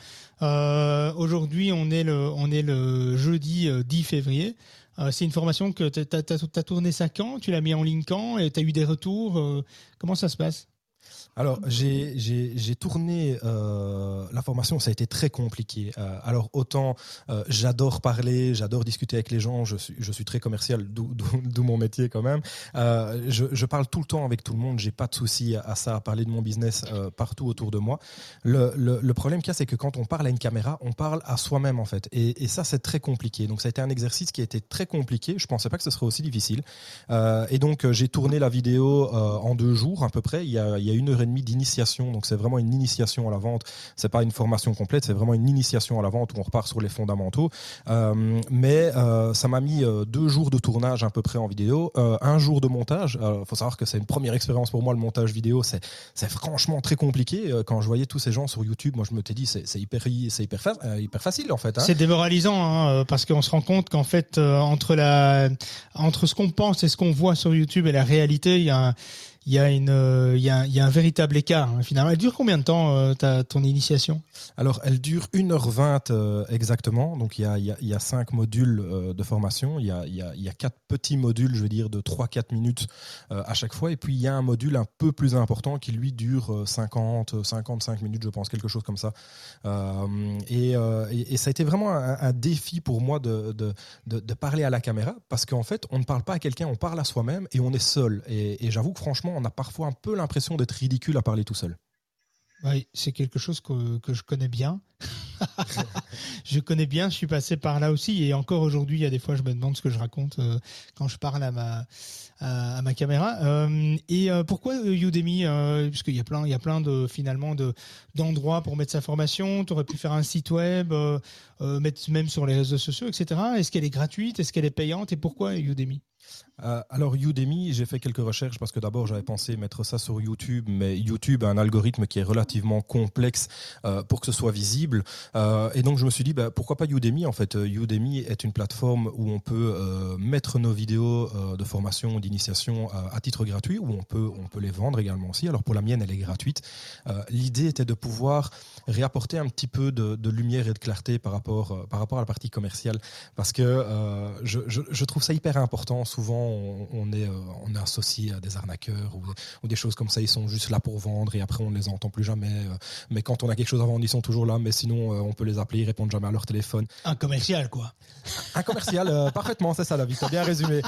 Aujourd'hui, on est le, on est le jeudi 10 février. Euh, c'est une formation que tu as, tourné ça quand? Tu l'as mis en ligne quand? Et tu as eu des retours? Euh, Comment ça se passe? Alors, j'ai tourné euh, la formation, ça a été très compliqué. Euh, alors, autant euh, j'adore parler, j'adore discuter avec les gens, je suis, très commercial, d'où mon métier quand même. Je, parle tout le temps avec tout le monde, j'ai pas de souci à, ça, à parler de mon business partout autour de moi. Le, problème qu'il y a, c'est que quand on parle à une caméra, on parle à soi-même en fait. Et, ça, c'est très compliqué. Donc, ça a été un exercice qui a été très compliqué. Je pensais pas que ce serait aussi difficile. et donc, j'ai tourné la vidéo en deux jours à peu près. Une heure et demie d'initiation. Donc c'est vraiment une initiation à la vente. C'est pas une formation complète, c'est vraiment une initiation à la vente où on repart sur les fondamentaux. Euh, mais euh, ça m'a mis euh, deux jours de tournage à peu près en vidéo, un jour de montage. Il faut savoir que c'est une première expérience pour moi le montage vidéo. C'est franchement très compliqué. Quand je voyais tous ces gens sur YouTube, moi je me suis dit c'est hyper c'est hyper facile en fait. Hein. C'est démoralisant hein, parce qu'on se rend compte qu'en fait entre la entre ce qu'on pense et ce qu'on voit sur YouTube et la réalité, il y a un il y a une, euh, il il y a un véritable écart hein, finalement. Elle dure combien de temps euh, ta, ton initiation? Alors, elle dure 1h20 euh, exactement. Donc, il y a, il y a, il y a cinq modules de formation. Il y, a, il, y a, il y a quatre petits modules, je veux dire, de 3-4 minutes à chaque fois. Et puis, il y a un module un peu plus important qui, lui, dure 50, 55 minutes, je pense, quelque chose comme ça. Et, et, ça a été vraiment un, défi pour moi de, de, de, de, parler à la caméra parce qu'en fait, on ne parle pas à quelqu'un, on parle à soi-même et on est seul. Et, et j'avoue que franchement, on a parfois un peu l'impression d'être ridicule à parler tout seul. Oui, c'est quelque chose que, que, je connais bien. je connais bien, je suis passé par là aussi. Et encore aujourd'hui, il y a des fois, je me demande ce que je raconte euh, quand je parle à ma, à, ma caméra. Euh, et euh, pourquoi Udemy Parce qu'il y a plein, il y a plein de, finalement, de, d'endroits pour mettre sa formation. Tu aurais pu faire un site web, mettre même sur les réseaux sociaux, etc. Est-ce qu'elle est gratuite? Est-ce qu'elle est payante? Et pourquoi Udemy? Alors Udemy, j'ai fait quelques recherches parce que d'abord j'avais pensé mettre ça sur YouTube, mais YouTube a un algorithme qui est relativement complexe pour que ce soit visible. Euh, et donc je me suis dit bah, pourquoi pas Udemy en fait. Udemy est une plateforme où on peut mettre nos vidéos de formation, d'initiation à titre gratuit, où on peut on peut les vendre également aussi. Alors pour la mienne elle est gratuite. L'idée était de pouvoir réapporter un petit peu de, lumière et de clarté par rapport par rapport à la partie commerciale parce que je, je, trouve ça hyper important souvent on, on est, euh, on est associé à des arnaqueurs ou, ou des choses comme ça. Ils sont juste là pour vendre et après on ne les entend plus jamais. euh. Mais quand on a quelque chose à vendre, ils sont toujours là. Mais sinon, euh, on peut les appeler, ils répondent jamais à leur téléphone. Un commercial, quoi. Un commercial, euh, parfaitement, c'est ça, David, t'as bien résumé.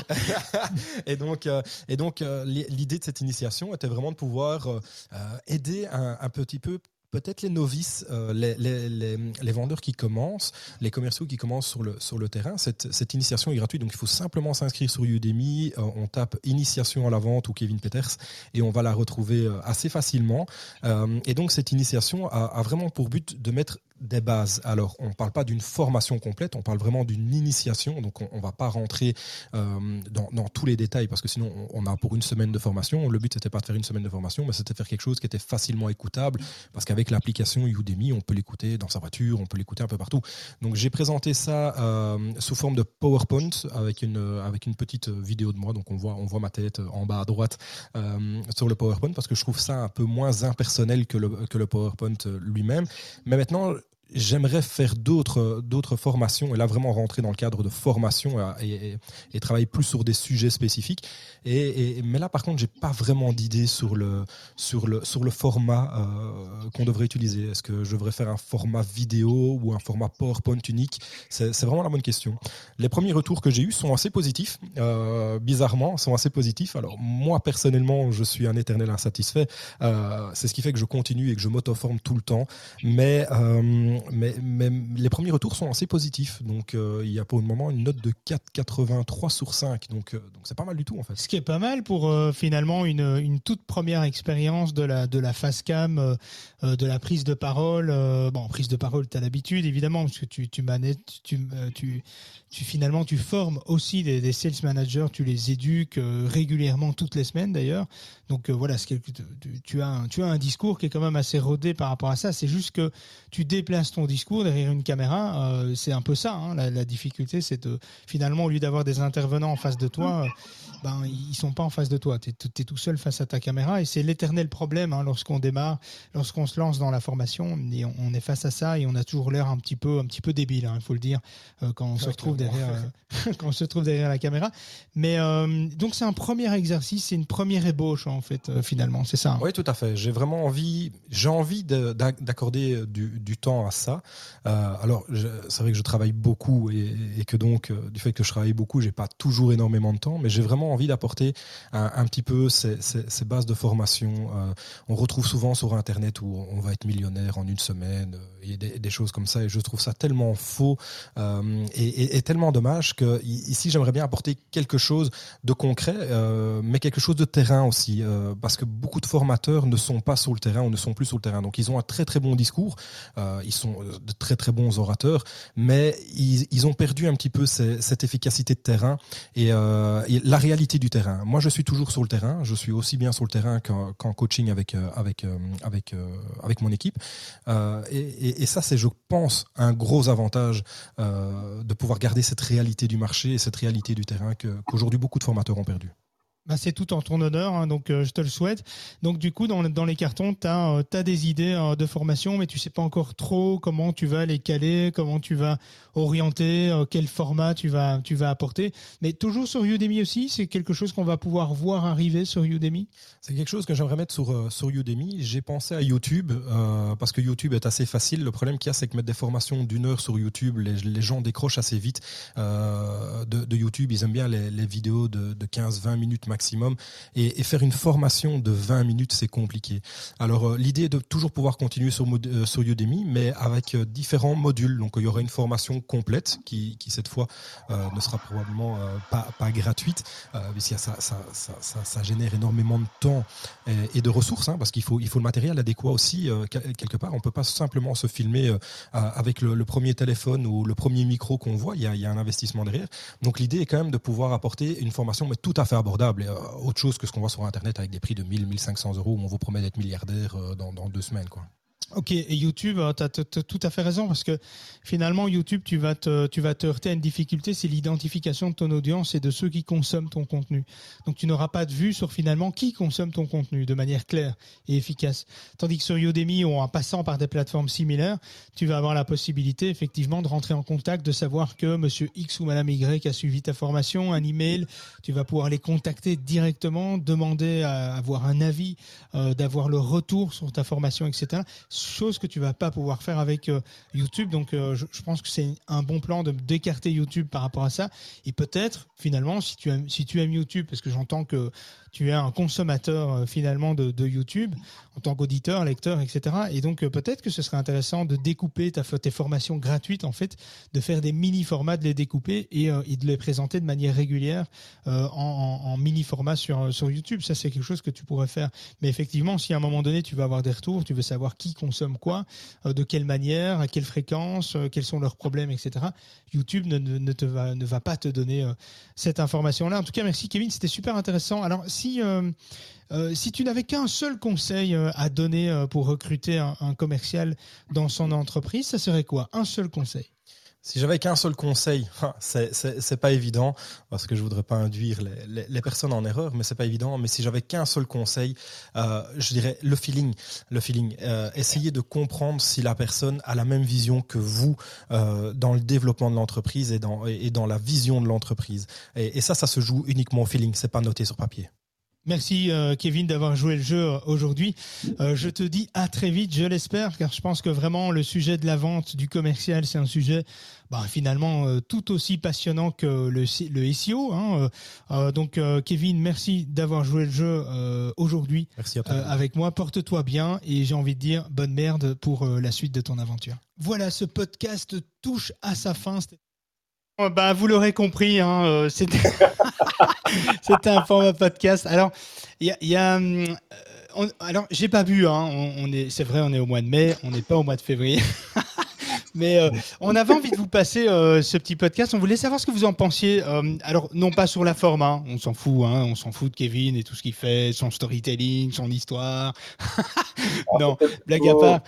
et donc, euh, et donc euh, li- l'idée de cette initiation était vraiment de pouvoir euh, euh, aider un, un petit peu peut-être les novices, euh, les, les, les, les vendeurs qui commencent, les commerciaux qui commencent sur le, sur le terrain. Cette, cette initiation est gratuite, donc il faut simplement s'inscrire sur Udemy. Euh, on tape initiation à la vente ou Kevin Peters et on va la retrouver euh, assez facilement. Euh, et donc cette initiation a, a vraiment pour but de mettre des bases. Alors, on ne parle pas d'une formation complète, on parle vraiment d'une initiation. Donc, on ne va pas rentrer euh, dans, tous les détails parce que sinon, on, a pour une semaine de formation. Le but, c'était pas de faire une semaine de formation, mais c'était faire quelque chose qui était facilement écoutable parce qu'avec l'application Udemy, on peut l'écouter dans sa voiture, on peut l'écouter un peu partout. Donc, j'ai présenté ça euh, sous forme de PowerPoint avec une, avec une petite vidéo de moi. Donc, on voit, on voit ma tête en bas à droite euh, sur le PowerPoint parce que je trouve ça un peu moins impersonnel que le, que le PowerPoint lui-même. Mais maintenant, j'aimerais faire d'autres d'autres formations et là vraiment rentrer dans le cadre de formation et, et, et travailler plus sur des sujets spécifiques. Et, mais là par contre j'ai pas vraiment d'idée sur le sur le sur le format euh, qu'on devrait utiliser. Est-ce que je devrais faire un format vidéo ou un format PowerPoint unique? C'est vraiment la bonne question. Les premiers retours que j'ai eus sont assez positifs euh, bizarrement sont assez positifs. Alors moi personnellement je suis un éternel insatisfait euh, c'est ce qui fait que je continue et que je m'auto-forme tout le temps. Mais euh, mais, les premiers retours sont assez positifs. Donc, euh, il y a pour le moment une note de 4,83 sur 5. Donc, euh, donc c'est pas mal du tout, en fait. Ce qui est pas mal pour euh, finalement une, toute première expérience de la, de face cam, de la prise de parole. Bon, prise de parole, tu as l'habitude, évidemment, parce que tu, tu manettes, tu, tu, finalement, tu formes aussi des, des, sales managers, tu les éduques euh, régulièrement, toutes les semaines d'ailleurs. Donc, euh, voilà, tu, tu, as un, tu as un discours qui est quand même assez rodé par rapport à ça. C'est juste que tu déplaces ton discours derrière une caméra. Euh, c'est un peu ça, hein, la, la, difficulté, c'est de finalement, au lieu d'avoir des intervenants en face de toi, ben, ils sont pas en face de toi. Tu es, es, tout seul face à ta caméra et c'est l'éternel problème hein, lorsqu'on démarre, lorsqu'on se lance dans la formation et on, on, est face à ça et on a toujours l'air un petit peu, un petit peu débile, il hein, faut le dire, euh, quand on se retrouve derrière, euh, quand on se trouve derrière la caméra. Mais euh, donc c'est un premier exercice, c'est une première ébauche en fait euh, finalement, c'est ça. Hein? Oui, tout à fait. J'ai vraiment envie, j'ai envie d'accorder du, du, temps à ça. Euh, alors c'est vrai que je travaille beaucoup et, et que donc euh, du fait que je travaille beaucoup, j'ai pas toujours énormément de temps, mais j'ai vraiment envie d'apporter un, petit peu ces, bases de formation. Euh, on retrouve souvent sur Internet où on va être millionnaire en une semaine, y a des, des, choses comme ça, et je trouve ça tellement faux euh, et, et, et, tellement dommage que ici j'aimerais bien apporter quelque chose de concret, euh, mais quelque chose de terrain aussi, euh, parce que beaucoup de formateurs ne sont pas sur le terrain ou ne sont plus sur le terrain. Donc ils ont un très très bon discours, euh, ils sont de très très bons orateurs, mais ils, ont perdu un petit peu cette efficacité de terrain et, euh, et, la réalité du terrain. Moi je suis toujours sur le terrain, je suis aussi bien sur le terrain qu'en qu coaching avec avec avec avec mon équipe, euh, et, ça c'est je pense un gros avantage euh, de pouvoir garder cette réalité du marché et cette réalité du terrain qu'aujourd'hui beaucoup de formateurs ont perdu. Bah, c'est tout en ton honneur, hein, donc euh, je te le souhaite. Donc du coup, dans, les cartons, tu as, euh, des idées euh, de formation, mais tu sais pas encore trop comment tu vas les caler, comment tu vas orienter, quel format tu vas, tu vas apporter. Mais toujours sur Udemy aussi, c'est quelque chose qu'on va pouvoir voir arriver sur Udemy? C'est quelque chose que j'aimerais mettre sur, sur Udemy. J'ai pensé à YouTube, parce que YouTube est assez facile. Le problème qu'il y a, c'est que mettre des formations d'une heure sur YouTube, les, gens décrochent assez vite de, YouTube. Ils aiment bien les, les vidéos de, de 15-20 minutes maximum. Et, faire une formation de 20 minutes, c'est compliqué. Alors, euh, l'idée est de toujours pouvoir continuer sur, euh, sur Udemy, mais avec euh, différents modules. Donc, il y aura une formation complète qui, cette fois, euh, ne sera probablement euh, pas, gratuite, puisque ça, ça, ça, ça, génère énormément de temps et, de ressources, hein, parce qu'il faut, il faut le matériel adéquat aussi, euh, quelque part. On peut pas simplement se filmer euh, avec le, le, premier téléphone ou le premier micro qu'on voit. Il y, a, il y a un investissement derrière. Donc, l'idée est quand même de pouvoir apporter une formation, mais tout à fait abordable euh, autre chose que ce qu'on voit sur Internet avec des prix de 1000, 1500 euros où on vous promet d'être milliardaire euh, dans, dans, deux semaines. Quoi. Ok, YouTube, tu as, tout à fait raison parce que finalement, YouTube, tu vas te, tu vas te heurter à une difficulté, c'est l'identification de ton audience et de ceux qui consomment ton contenu. Donc, tu n'auras pas de vue sur finalement qui consomme ton contenu de manière claire et efficace. Tandis que sur Udemy ou en passant par des plateformes similaires, tu vas avoir la possibilité effectivement de rentrer en contact, de savoir que monsieur X ou madame Y a suivi ta formation, un email, tu vas pouvoir les contacter directement, demander à avoir un avis, euh, d'avoir le retour sur ta formation, etc chose que tu vas pas pouvoir faire avec euh, YouTube. Donc, euh, je, pense que c'est un bon plan de d'écarter YouTube par rapport à ça. Et peut-être, finalement, si tu aimes, si tu aimes YouTube, parce que j'entends que tu es un consommateur euh, finalement de, YouTube en tant qu'auditeur, lecteur, etc. Et donc peut-être que ce serait intéressant de découper ta, tes formations gratuites, en fait, de faire des mini-formats, de les découper et, de les présenter de manière régulière en, mini-format sur, sur YouTube. Ça, c'est quelque chose que tu pourrais faire. Mais effectivement, si à un moment donné, tu vas avoir des retours, tu veux savoir qui consomme quoi, de quelle manière, à quelle fréquence, quels sont leurs problèmes, etc., YouTube ne, ne, te va, ne va pas te donner cette information-là. En tout cas, merci Kevin, c'était super intéressant. Alors, si, euh, euh, si tu n'avais qu'un seul conseil euh, à donner pour recruter un, commercial dans son entreprise, ça serait quoi? Un seul conseil si j'avais qu'un seul conseil, c'est pas évident parce que je voudrais pas induire les, personnes en erreur, mais c'est pas évident. Mais si j'avais qu'un seul conseil, je dirais le feeling, le feeling. essayez de comprendre si la personne a la même vision que vous dans le développement de l'entreprise et dans, et, dans la vision de l'entreprise. Et, et, ça, ça se joue uniquement au feeling. C'est pas noté sur papier. Merci euh, Kevin d'avoir joué le jeu euh, aujourd'hui. Euh, je te dis à très vite, je l'espère, car je pense que vraiment le sujet de la vente, du commercial, c'est un sujet bah, finalement tout aussi passionnant que le, le SEO. Hein, donc Kevin, merci d'avoir joué le jeu aujourd'hui avec moi. Porte-toi bien et j'ai envie de dire bonne merde pour la suite de ton aventure. Voilà, ce podcast touche à sa fin. Bah, vous l'aurez compris, hein, c'était C'était un format podcast. Alors, il y a. Euh, alors, j'ai pas vu, hein, on, est, c'est vrai, on est au mois de mai, on n'est pas au mois de février. Mais euh, on avait envie de vous passer euh, ce petit podcast. On voulait savoir ce que vous en pensiez. alors, non pas sur la forme, hein, on s'en fout. Hein, on s'en fout de Kevin et tout ce qu'il fait, son storytelling, son histoire. non, blague à part.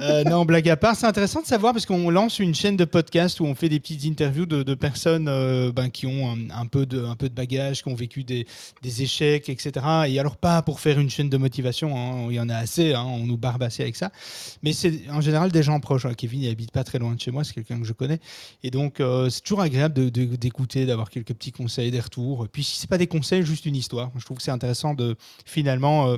Euh, non, blague à part, c'est intéressant de savoir parce qu'on lance une chaîne de podcast où on fait des petites interviews de, personnes euh, ben, qui ont un, peu de, un peu de bagage, qui ont vécu des, échecs, etc. Et alors pas pour faire une chaîne de motivation, hein, il y en a assez, hein, on nous barbe assez avec ça. Mais c'est en général des gens proches. Hein. Kevin, il habite pas très loin de chez moi, c'est quelqu'un que je connais. Et donc euh, c'est toujours agréable d'écouter, d'avoir quelques petits conseils, des retours. Puis si c'est pas des conseils, juste une histoire. Je trouve que c'est intéressant de finalement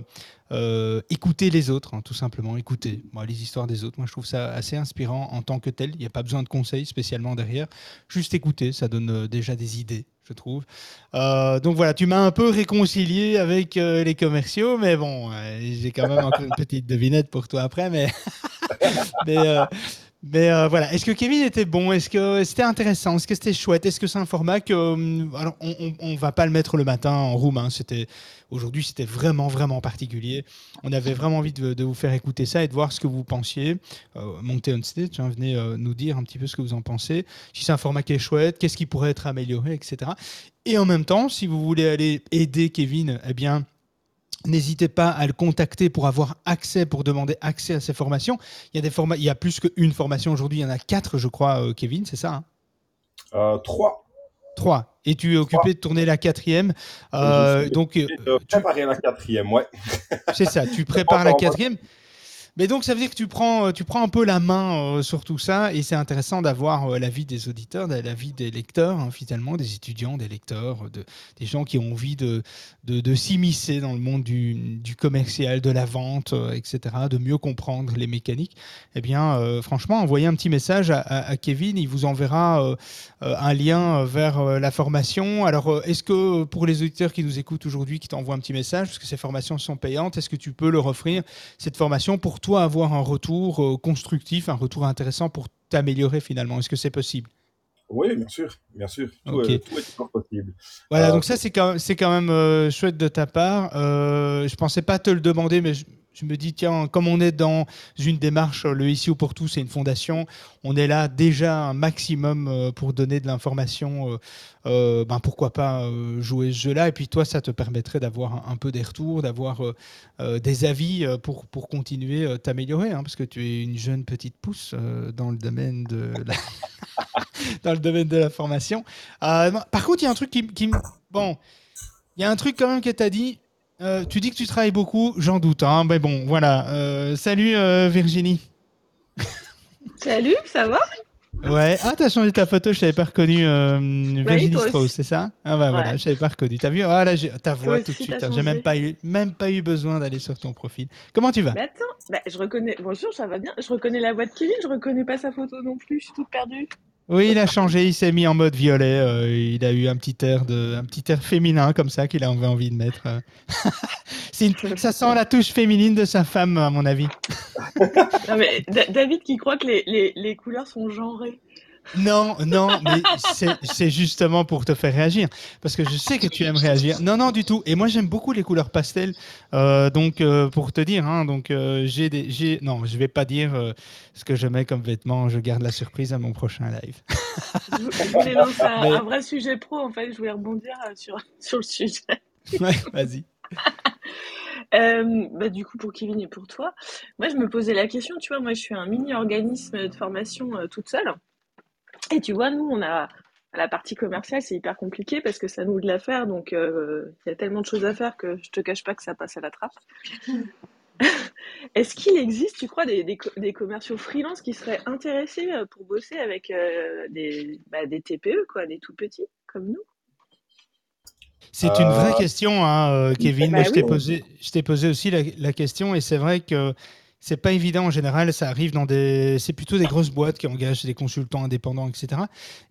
euh, écouter les autres, hein, tout simplement, écouter les histoires des autres. Moi, je trouve ça assez inspirant en tant que tel. Il n'y a pas besoin de conseils spécialement derrière. Juste écouter, ça donne euh, déjà des idées, je trouve. Euh, donc voilà, tu m'as un peu réconcilié avec les commerciaux, mais bon, j'ai quand même encore une petite devinette pour toi après, mais mais euh, voilà, est-ce que Kevin était bon? Est-ce que c'était intéressant? Est-ce que c'était chouette? Est-ce que c'est un format que euh, alors on, on, va pas le mettre le matin en room hein, C'était aujourd'hui, c'était vraiment vraiment particulier. On avait vraiment envie de, vous faire écouter ça et de voir ce que vous pensiez. Euh, montez on stage, venez nous dire un petit peu ce que vous en pensez. Si c'est un format qui est chouette, qu'est-ce qui pourrait être amélioré, etc. Et en même temps, si vous voulez aller aider Kevin, eh bien N'hésitez pas à le contacter pour avoir accès, pour demander accès à ces formations. Il y a, des formats, il y a plus qu'une formation aujourd'hui, il y en a quatre, je crois, euh, Kevin, c'est ça hein? Euh, Trois. Trois. Et tu es occupé de tourner la quatrième. Euh, donc, tu... préparer la quatrième, ouais. c'est ça, tu prépares la quatrième. Mais donc, ça veut dire que tu prends, euh, tu prends un peu la main euh, sur tout ça et c'est intéressant d'avoir euh, l'avis des auditeurs, l'avis des lecteurs, hein, finalement, des étudiants, des lecteurs, de, des gens qui ont envie de, de, s'immiscer dans le monde du, du, commercial, de la vente, etc., de mieux comprendre les mécaniques. Eh bien, franchement, envoyez un petit message à, à, Kevin, il vous enverra un lien vers la formation. Alors, est-ce que pour les auditeurs qui nous écoutent aujourd'hui, qui t'envoient un petit message, parce que ces formations sont payantes, est-ce que tu peux leur offrir cette formation pour toi avoir un retour euh, constructif, un retour intéressant pour t'améliorer finalement? Est-ce que c'est possible? Oui, bien sûr, bien sûr. Tout, est, possible. Voilà, euh, donc ça, c'est quand, quand, même euh, chouette de ta part. Euh, je pensais pas te le demander, mais je me dis, tiens, comme on est dans une démarche, le ICO pour tous, c'est une fondation, on est là déjà un maximum euh, pour donner de l'information. Euh, euh, ben pourquoi pas jouer ce jeu-là Et puis toi, ça te permettrait d'avoir un, peu des retours, d'avoir des avis pour, continuer t'améliorer, hein, parce que tu es une jeune petite pousse dans le domaine de la... dans le domaine de la formation. par contre, il y a un truc qui, qui bon, il y a un truc quand même que tu as dit euh, tu dis que tu travailles beaucoup, j'en doute. Hein, mais bon, voilà. Euh, salut euh, Virginie. Salut, ça va? Ouais. Ah, t'as changé ta photo, je t'avais pas reconnu Virginie Strauss, c'est ça? Ah bah voilà, je t'avais pas reconnu. T'as vu? Ah là, ta voix tout de suite. Hein. J'ai même pas eu, même pas eu besoin d'aller sur ton profil. Comment tu vas? Mais attends, bah, je reconnais. Bonjour, ça va bien? Je reconnais la voix de Kevin, je reconnais pas sa photo non plus. Je suis toute perdue. Oui, il a changé, il s'est mis en mode violet. Euh, il a eu un petit air de, un petit air féminin comme ça qu'il avait envie de mettre. Euh. ça sent la touche féminine de sa femme, à mon avis. David qui croit que les, les couleurs sont genrées. Non, non, mais c'est justement pour te faire réagir. Parce que je sais que tu aimes réagir. Non, non, du tout. Et moi, j'aime beaucoup les couleurs pastel. Euh, donc, euh, pour te dire, hein, donc euh, j'ai des. Non, je vais pas dire ce que je mets comme vêtements. Je garde la surprise à mon prochain live. je voulais lancer un, vrai sujet pro, en fait. Je voulais rebondir sur, sur le sujet. ouais, vas-y. bah, du coup, pour Kevin et pour toi, moi, je me posais la question, tu vois, moi, je suis un mini-organisme de formation toute seule. Et tu vois, nous, on a la partie commerciale, c'est hyper compliqué parce que ça nous de la faire. Donc, euh, il y a tellement de choses à faire que je te cache pas que ça passe à la trappe. Est-ce qu'il existe, tu crois, des, des, commerciaux freelance qui seraient intéressés euh, pour bosser avec euh, des, bah, des TPE, quoi, des tout petits comme nous? C'est une vraie question, hein, Kevin. Bah je t'ai posé, posé, aussi la, la question et c'est vrai que c'est pas évident en général. Ça arrive dans des, c'est plutôt des grosses boîtes qui engagent des consultants indépendants, etc.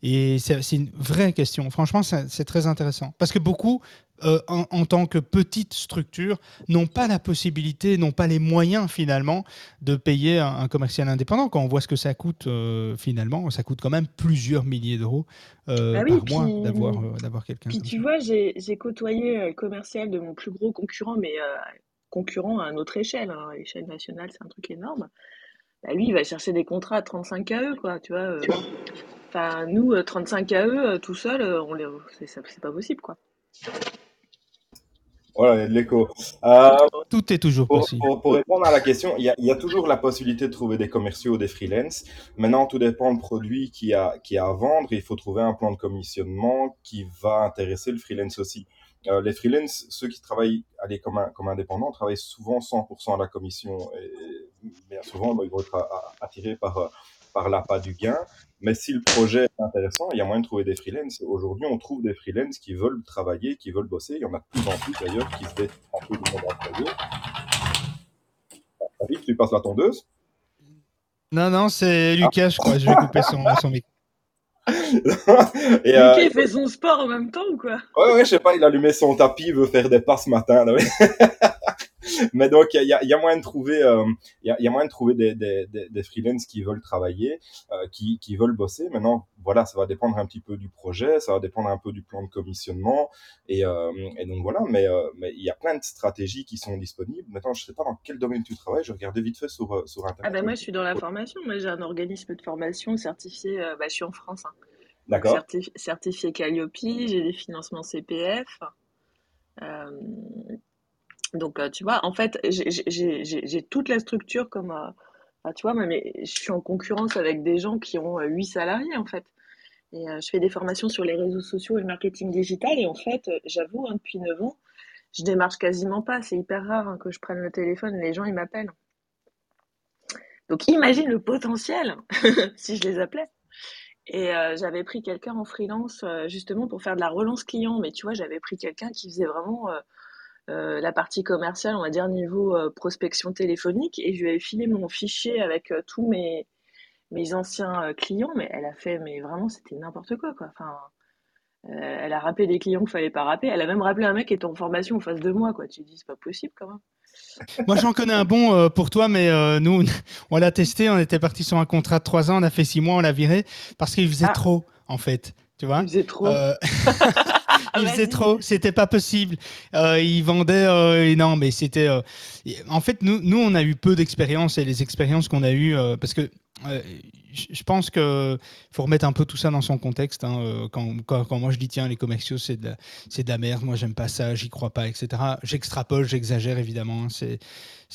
Et c'est une vraie question. Franchement, c'est très intéressant parce que beaucoup, euh, en, tant que petite structure, n'ont pas la possibilité, n'ont pas les moyens finalement de payer un, commercial indépendant. Quand on voit ce que ça coûte euh, finalement, ça coûte quand même plusieurs milliers d'euros euh, bah par mois d'avoir d'avoir quelqu'un. Puis tu vois, j'ai côtoyé le commercial de mon plus gros concurrent, mais concurrent à notre échelle. Hein. À l'échelle nationale, c'est un truc énorme. Bah, lui, il va chercher des contrats à 35 KE, quoi, tu vois. Euh. Enfin, nous, 35 KE, euh, tout seul, euh, on les... c'est pas possible, quoi. Voilà, il y a de l'écho. Tout est toujours possible. Pour, répondre à la question, il y, a, toujours la possibilité de trouver des commerciaux ou des freelance. Maintenant, tout dépend du produit qu'il y, a, qui a à vendre. Il faut trouver un plan de commissionnement qui va intéresser le freelance aussi. Euh, les freelance, ceux qui travaillent allez, comme, indépendants, travaillent souvent 100% à la commission. Et bien souvent, ils vont être attirés par, par l'appât du gain. Mais si le projet est intéressant, il y a moyen de trouver des freelance. Aujourd'hui, on trouve des freelance qui veulent travailler, qui veulent bosser. Il y en a de plus en plus d'ailleurs qui se défient un peu du monde employé. David, tu passes la tondeuse? Non, non, c'est Lucas, je crois. Je vais couper son micro. et, euh, il fait son sport en même temps ou quoi? Ouais, ouais, je sais pas, il a allumé son tapis, il veut faire des pas ce matin. Là, Mais donc, il y a, y a, moyen de trouver, euh, il y, a, y, a, moyen de trouver des, des, des, des freelances qui veulent travailler, euh, qui, qui veulent bosser. Maintenant, voilà, ça va dépendre un petit peu du projet, ça va dépendre un peu du plan de commissionnement. Et, euh, et donc voilà, mais mais il y a plein de stratégies qui sont disponibles. Maintenant, je sais pas dans quel domaine tu travailles. Je regardais vite fait sur sur internet. Ah ben moi, je suis dans la formation. Moi, j'ai un organisme de formation certifié. bah, je suis en France. Hein. D'accord. certifié Calliope, j'ai des financements CPF. Euh, donc, euh, tu vois, en fait, j'ai toute la structure comme. Euh, tu vois, mais je suis en concurrence avec des gens qui ont 8 salariés, en fait. Et je fais des formations sur les réseaux sociaux et le marketing digital. Et en fait, j'avoue, hein, depuis 9 ans, je démarche quasiment pas. C'est hyper rare hein, que je prenne le téléphone et les gens, ils m'appellent. Donc, imagine le potentiel si je les appelais. Et j'avais pris quelqu'un en freelance justement pour faire de la relance client. Mais tu vois, j'avais pris quelqu'un qui faisait vraiment euh, la partie commerciale, on va dire niveau euh, prospection téléphonique, et je lui avais filé mon fichier avec euh, tous mes, mes anciens clients, mais elle a fait, mais vraiment, c'était n'importe quoi, quoi. Enfin, elle a rappelé des clients qu'il fallait pas rappeler. Elle a même rappelé un mec qui était en formation en face de moi, quoi. Tu dis, c'est pas possible, quand même. Moi, j'en connais un bon pour toi, mais nous, on l'a testé. On était parti sur un contrat de trois ans. On a fait six mois, on l'a viré parce qu'il faisait ah. trop, en fait. Tu vois Il faisait trop. il faisait trop, c'était pas possible. Euh, il vendait, euh, non, mais c'était. Euh, en fait, nous, nous, on a eu peu d'expérience et les expériences qu'on a eues, euh, parce que euh, je pense qu'il faut remettre un peu tout ça dans son contexte. hein, euh, Quand, quand, quand moi je dis tiens, les commerciaux c'est de, de la merde, moi j'aime pas ça, j'y crois pas, etc. J'extrapole, j'exagère évidemment. hein, C'est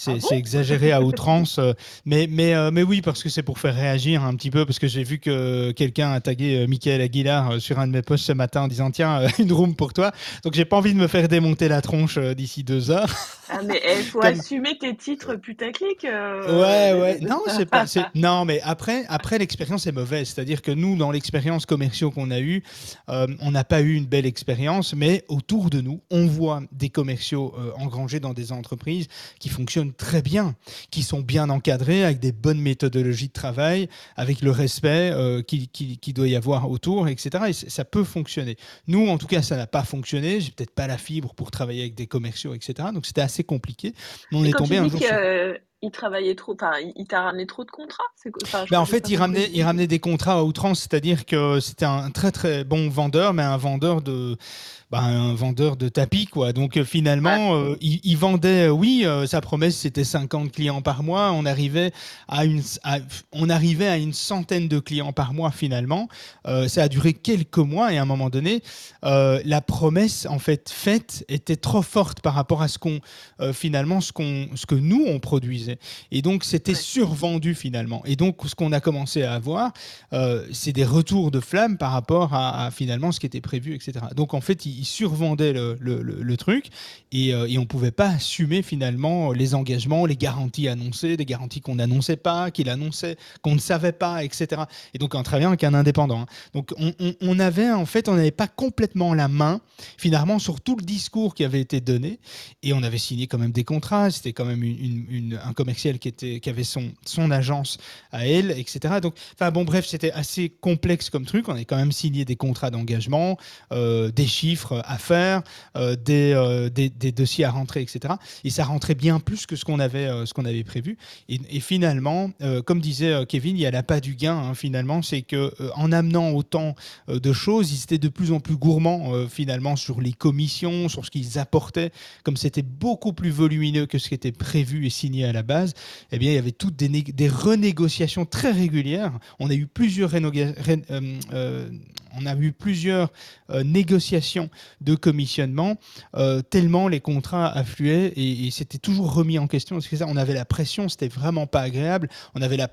Ah bon? c'est exagéré à outrance. euh, mais, mais, euh, mais oui, parce que c'est pour faire réagir un petit peu, parce que j'ai vu que quelqu'un a tagué Michael Aguilar sur un de mes posts ce matin en disant tiens, une room pour toi. Donc j'ai pas envie de me faire démonter la tronche d'ici deux heures. Ah, mais il faut Comme- assumer tes titres putaclic. euh, Ouais, ouais. Non, c'est pas. Non, mais après, après l'expérience est mauvaise. C'est-à-dire que nous, dans l'expérience commerciaux qu'on a eue, euh, on n'a pas eu une belle expérience, mais autour de nous, on voit des commerciaux euh, engrangés dans des entreprises qui fonctionnent très bien, qui sont bien encadrés, avec des bonnes méthodologies de travail, avec le respect euh, qu'il qui, qui doit y avoir autour, etc. Et ça peut fonctionner. Nous, en tout cas, ça n'a pas fonctionné. J'ai peut-être pas la fibre pour travailler avec des commerciaux, etc. Donc c'était assez compliqué. Mais on Et est tombé un jour sur... qu'il travaillait trop, enfin, il il t'a ramené trop de contrats Enfin, Ben, en fait, il ramenait, il ramenait des contrats à outrance, c'est-à-dire que c'était un très très bon vendeur, mais un vendeur de, ben, un vendeur de tapis, quoi. Donc euh, finalement, euh, il, il vendait, euh, oui, euh, sa promesse c'était 50 clients par mois. On arrivait à une, à- on arrivait à une centaine de clients par mois finalement. Euh, ça a duré quelques mois et à un moment donné, la promesse en fait faite était trop forte par rapport à ce qu'on, finalement, ce qu'on, ce que nous on produisait. Et donc, c'était Ouais. survendu finalement. Et donc, ce qu'on a commencé à avoir, c'est des retours de flamme par rapport à, à, finalement ce qui était prévu, etc. Donc, en fait, ils survendaient le, le- truc et, euh, et on ne pouvait pas assumer finalement les engagements, les garanties annoncées, des garanties qu'on n'annonçait pas, qu'il annonçait, qu'on ne savait pas, etc. Et donc, en travaillant avec un indépendant. hein. Donc, on, avait, en fait, on n'avait pas complètement la main finalement sur tout le discours qui avait été donné. Et on avait signé quand même des contrats. C'était quand même une- un commercial qui, était, qui avait son, son agence à elle, etc. Donc, enfin bon, bref, c'était assez complexe comme truc. On avait quand même signé des contrats d'engagement, euh, des chiffres à faire, euh, des, euh, des, dossiers à rentrer, etc. Et ça rentrait bien plus que ce qu'on avait, euh, prévu. Et, finalement, euh, comme disait euh, Kevin, il y a pas du gain. hein, finalement, c'est que euh, en amenant autant euh, de choses, ils étaient de plus en plus gourmands euh, finalement sur les commissions, sur ce qu'ils apportaient. Comme c'était beaucoup plus volumineux que ce qui était prévu et signé à la base, eh bien, il y avait toutes des, né- des renégociations très régulières. On a eu plusieurs, ré- euh, euh, on a eu plusieurs euh, négociations de commissionnement, euh, tellement les contrats affluaient et, c'était toujours remis en question. Que ça, on avait la pression, c'était vraiment pas agréable. On avait la,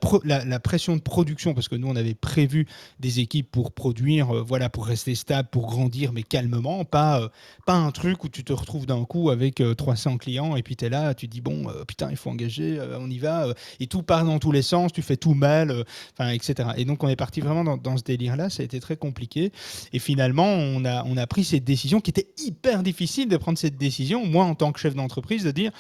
pression de production parce que nous, on avait prévu des équipes pour produire, euh, voilà, pour rester stable, pour grandir, mais calmement, pas, euh, pas un truc où tu te retrouves d'un coup avec euh, 300 clients et puis tu es là, tu dis bon, putain, il faut engager, on y va, et tout part dans tous les sens, tu fais tout mal, etc. Et donc on est parti vraiment dans, ce délire-là, ça a été très compliqué. Et finalement, on a, on a pris cette qui était hyper difficile de prendre cette décision, moi en tant que chef d'entreprise, de dire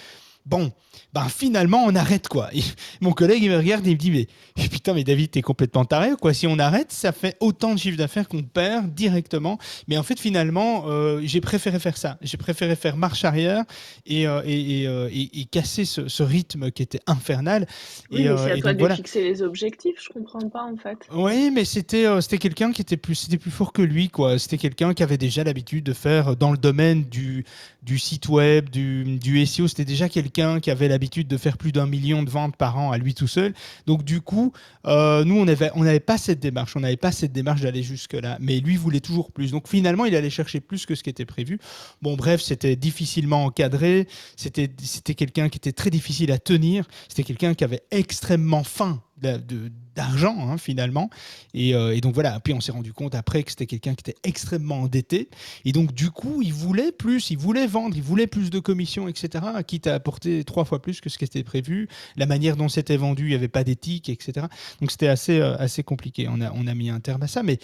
bon, ben finalement on arrête quoi. Et mon collègue il me regarde et il me dit mais putain mais David t'es complètement taré ou quoi? Si on arrête, ça fait autant de chiffre d'affaires qu'on perd directement. Mais en fait finalement euh, j'ai préféré faire ça. J'ai préféré faire marche arrière et, euh, et, et, euh, et- et casser ce, ce rythme qui était infernal. Oui, et, mais c'est à toi de voilà. fixer les objectifs, je comprends pas en fait. Oui, mais c'était c'était quelqu'un qui était plus c'était plus fort que lui quoi. C'était quelqu'un qui avait déjà l'habitude de faire dans le domaine du du site web, du, du SEO, c'était déjà quelqu'un qui avait l'habitude de faire plus d'un million de ventes par an à lui tout seul. Donc du coup, euh, nous on avait on n'avait pas cette démarche, on n'avait pas cette démarche d'aller jusque là, mais lui voulait toujours plus. Donc finalement, il allait chercher plus que ce qui était prévu. Bon bref, c'était difficilement encadré, c'était quelqu'un qui était très difficile à tenir, c'était quelqu'un qui avait extrêmement faim d'argent hein, finalement. Et, euh, et donc voilà. Puis on s'est rendu compte après que c'était quelqu'un qui était extrêmement endetté. Et donc du coup il voulait plus il voulait vendre il voulait plus de commissions etc quitte à apporter trois fois plus que ce qui était prévu. La manière dont c'était vendu il n'y avait pas d'éthique etc donc c'était assez euh, assez compliqué. On a on a mis un terme à ça. Mais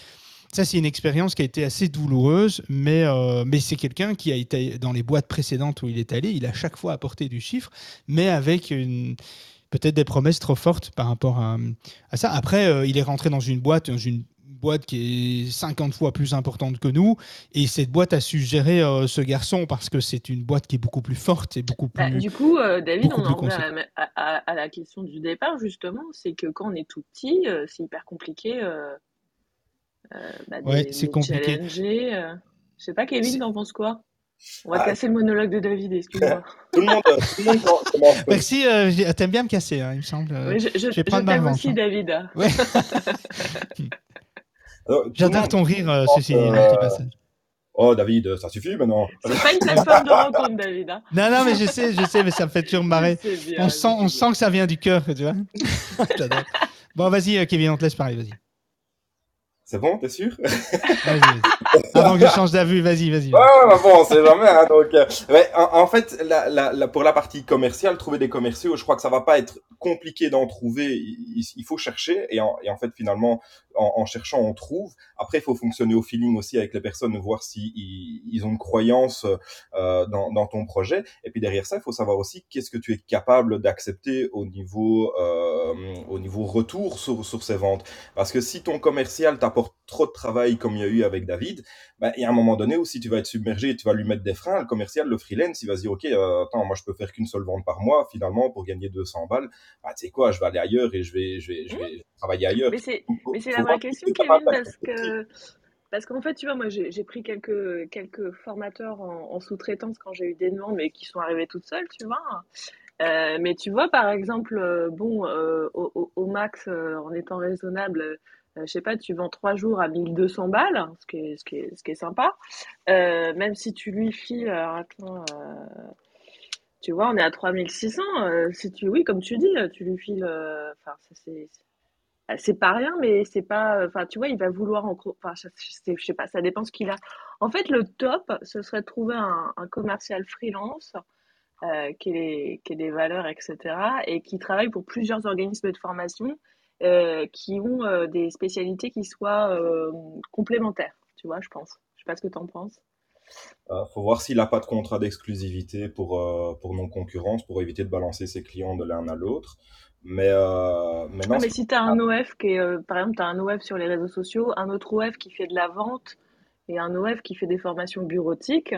ça, c'est une expérience qui a été assez douloureuse, mais, euh, mais c'est quelqu'un qui a été dans les boîtes précédentes où il est allé, il a chaque fois apporté du chiffre, mais avec une, peut-être des promesses trop fortes par rapport à, à ça. Après, euh, il est rentré dans une boîte, dans une boîte qui est 50 fois plus importante que nous, et cette boîte a su gérer euh, ce garçon parce que c'est une boîte qui est beaucoup plus forte et beaucoup plus... Bah, du coup, euh, David, on plus en revient à, la- à- à- à la question du départ, justement, c'est que quand on est tout petit, euh, c'est hyper compliqué bah, de, Ouais, c'est compliqué. Je sais pas, Kevin, t'en penses quoi? On va Ah. casser le monologue de David, excuse-moi. Tout le monde, tout le monde commence. Merci, euh, j'ai- t'aimes bien me casser, hein, il me semble. euh. Oui, je je, vais ma aussi, hein. David. Ouais. J'adore ton rire, euh, ceci dit, Euh, un petit passage. Oh, David, ça suffit maintenant. C'est pas une plateforme de rencontre, David. Hein. Non, non, mais je sais, je sais, mais ça me fait toujours marrer. Bien, On sent, on sent que ça vient du cœur, tu vois. J'adore. Bon, vas-y, euh, Kevin, on te laisse parler, vas-y. C'est bon, t'es sûr? Vas-y. Avant que je change d'avis, vas-y, vas-y. Bah bon, on sait jamais. Hein, donc, euh, en, en fait, la, la, la- pour la partie commerciale, trouver des commerciaux, je crois que ça va pas être compliqué d'en trouver. Il, il faut chercher et en, et en fait, finalement, en, en cherchant, on trouve. Après, il faut fonctionner au feeling aussi avec les personnes, voir si ils, ils ont une croyance euh, dans, dans ton projet. Et puis derrière ça, il faut savoir aussi qu'est-ce que tu es capable d'accepter au niveau euh, au niveau retour sur, sur ces ventes. Parce que si ton commercial t'apporte trop de travail comme il y a eu avec David, ben, il y a un moment donné où si tu vas être submergé tu vas lui mettre des freins, le commercial, le freelance, il va se dire, OK, euh, attends, moi, je peux faire qu'une seule vente par mois, finalement, pour gagner 200 balles. Bah, tu sais quoi, je vais aller ailleurs et je vais, je vais, je vais travailler ailleurs. Mais c'est mais la vraie que question, Kevin, parce que parce qu'en fait, tu vois, moi, j'ai pris quelques quelques formateurs en, en sous-traitance quand j'ai eu des demandes, mais qui sont arrivés toutes seules, tu vois. Euh, mais tu vois, par exemple, euh, bon, euh, au, max, en étant raisonnable, je sais pas, tu vends trois jours à 1200 balles, ce qui est, ce qui est, ce qui est sympa. Euh, même si tu lui files, alors attends, euh, tu vois, on est à 3600. euh, si tu, oui, comme tu dis, euh, tu lui files, euh, enfin, c'est, c'est- pas rien, mais c'est pas, enfin, tu vois, il va vouloir en, enfin, je, sais pas, ça dépend ce qu'il a. En fait, le top, ce serait de trouver un, commercial freelance euh, qui, ait qui ait des valeurs, etc., et qui travaille pour plusieurs organismes de formation euh, qui ont euh, des spécialités qui soient euh, complémentaires, tu vois, je pense. Je sais pas ce que tu en penses. Euh, faut voir s'il n'a pas de contrat d'exclusivité pour, euh, pour non-concurrence, pour éviter de balancer ses clients de l'un à l'autre. Mais, euh, mais non, Ah, mais si tu as un OF qui est, euh, par exemple, tu as un OF sur les réseaux sociaux, un autre OF qui fait de la vente et un OF qui fait des formations bureautiques,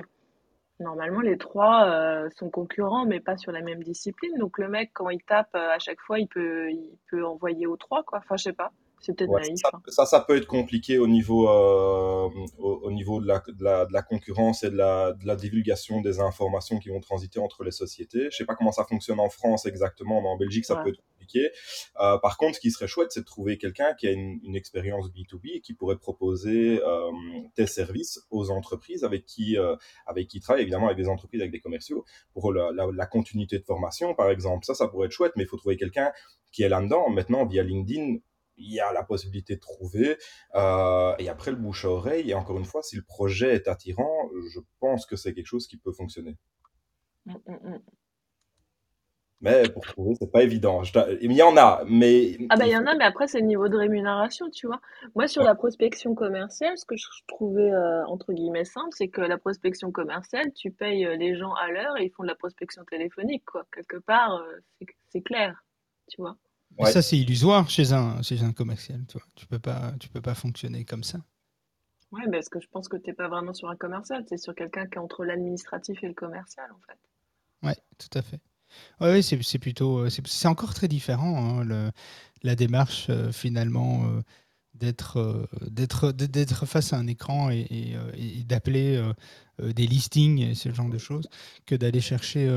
normalement les trois euh, sont concurrents mais pas sur la même discipline. Donc le mec, quand il tape euh, à chaque fois, il peut, il peut envoyer aux trois, quoi. Enfin, je sais pas, c'est peut-être Ouais, naïf. ça, hein. ça, ça peut être compliqué au niveau, euh, au, au niveau de la, de, la, de la concurrence et de la, de la divulgation des informations qui vont transiter entre les sociétés. Je sais pas comment ça fonctionne en France exactement, mais en Belgique, ça Ouais. peut être Euh, par contre, ce qui serait chouette, c'est de trouver quelqu'un qui a une, expérience B2B et qui pourrait proposer euh, tes services aux entreprises avec qui, euh, avec qui il travaille, évidemment avec des entreprises, avec des commerciaux, pour la, continuité de formation, par exemple. Ça, ça pourrait être chouette, mais il faut trouver quelqu'un qui est là-dedans. Maintenant, via LinkedIn, il y a la possibilité de trouver. Euh, et après, le bouche à oreille. Et encore une fois, si le projet est attirant, je pense que c'est quelque chose qui peut fonctionner. Mm, mm, mm. Mais pour trouver, c'est pas évident. Je Il y en a, mais. Ah bah il y en a, mais après c'est le niveau de rémunération, tu vois. Moi sur Ouais. la prospection commerciale, ce que je trouvais euh, entre guillemets simple, c'est que la prospection commerciale, tu payes euh, les gens à l'heure et ils font de la prospection téléphonique, quoi. Quelque part, euh, c'est- c'est clair, tu vois. Ouais. Ça, c'est illusoire chez un, chez un commercial, tu vois. Tu peux pas, tu peux pas fonctionner comme ça. Ouais, mais parce que je pense que t'es pas vraiment sur un commercial, t'es sur quelqu'un qui est entre l'administratif et le commercial, en fait. Ouais, tout à fait. Ouais, c'est plutôt, euh, c'est encore très différent hein, la démarche euh, finalement euh, d'être d'être d'être face à un écran et, d'appeler des listings et ce genre de choses que d'aller chercher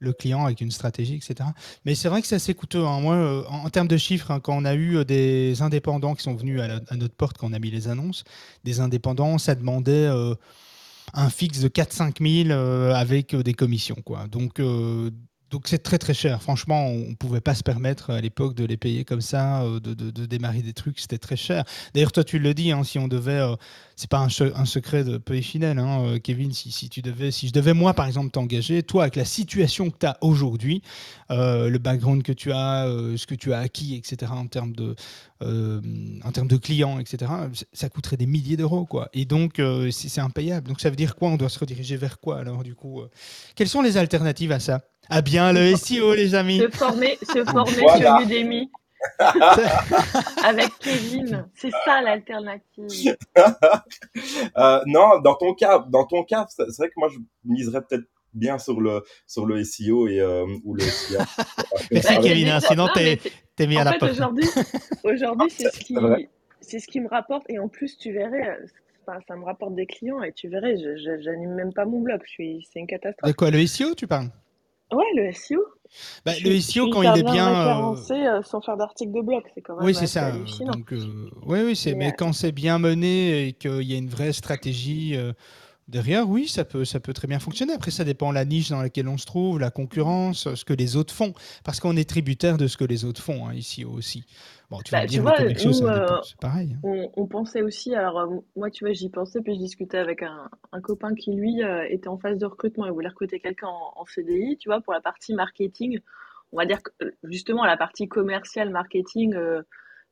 le client avec une stratégie, etc. Mais c'est vrai que c'est assez coûteux. hein. Moi, en, termes de chiffres, hein, quand on a eu des indépendants qui sont venus à, notre porte quand on a mis les annonces, des indépendants, ça demandait un fixe de 4-5 000 euh, avec des commissions. Quoi. Donc, donc c'est très très cher. Franchement, on ne pouvait pas se permettre à l'époque de les payer comme ça, euh, de, démarrer des trucs, c'était très cher. D'ailleurs, toi, tu le dis, hein, si on devait, euh, c'est pas un, secret de Polyfinel, hein, euh, Kevin, si, si tu devais, si je devais moi, par exemple, t'engager, toi, avec la situation que tu as aujourd'hui, euh, le background que tu as, ce que tu as acquis, etc., en termes de, en termes de clients, etc., ça coûterait des milliers d'euros, quoi. Et donc, c'est impayable. Donc, ça veut dire quoi? On doit se rediriger vers quoi, alors, du coup? Quelles sont les alternatives à ça? Ah bien, le SEO, les amis Se former, se former Voilà. sur Udemy avec Kevin, c'est ça l'alternative. Euh, non, dans ton cas, dans ton cas, c'est vrai que moi je miserais peut-être bien sur le sur le SEO et euh, ou le SIA. Merci, Kevin, hein, sinon non, t'es- T'es mis à En la fait, porte. aujourd'hui, aujourd'hui, c'est ce qui, C'est ce qui me rapporte. Et en plus, tu verrais, ça me rapporte des clients et tu verrais, je j'anime même pas mon blog, je suis c'est une catastrophe. De quoi, le SEO, tu parles? Ouais, le SEO. Bah, Je le SEO, quand il est bien euh, référencée, heu, sans faire d'article de blog, c'est quand oui, même c'est assez ça. euh. Donc, euh, oui, oui, c'est, Mais, mais heu quand c'est bien mené et qu'il y a une vraie stratégie euh, derrière, oui, ça peut, ça peut très bien fonctionner. Après, ça dépend de la niche dans laquelle on se trouve, la concurrence, ce que les autres font. Parce qu'on est tributaire de ce que les autres font hein, ici aussi. Bon, tu vas Bah, me tu dire, vois, nous, dépend, c'est pareil. hein. on on pensait aussi alors, heu, moi, tu vois, j'y pensais, puis je discutais avec un un copain qui, lui, heu, était en phase de recrutement. Il voulait recruter quelqu'un en en CDI, tu vois, pour la partie marketing. On va dire que, justement, la partie commerciale marketing,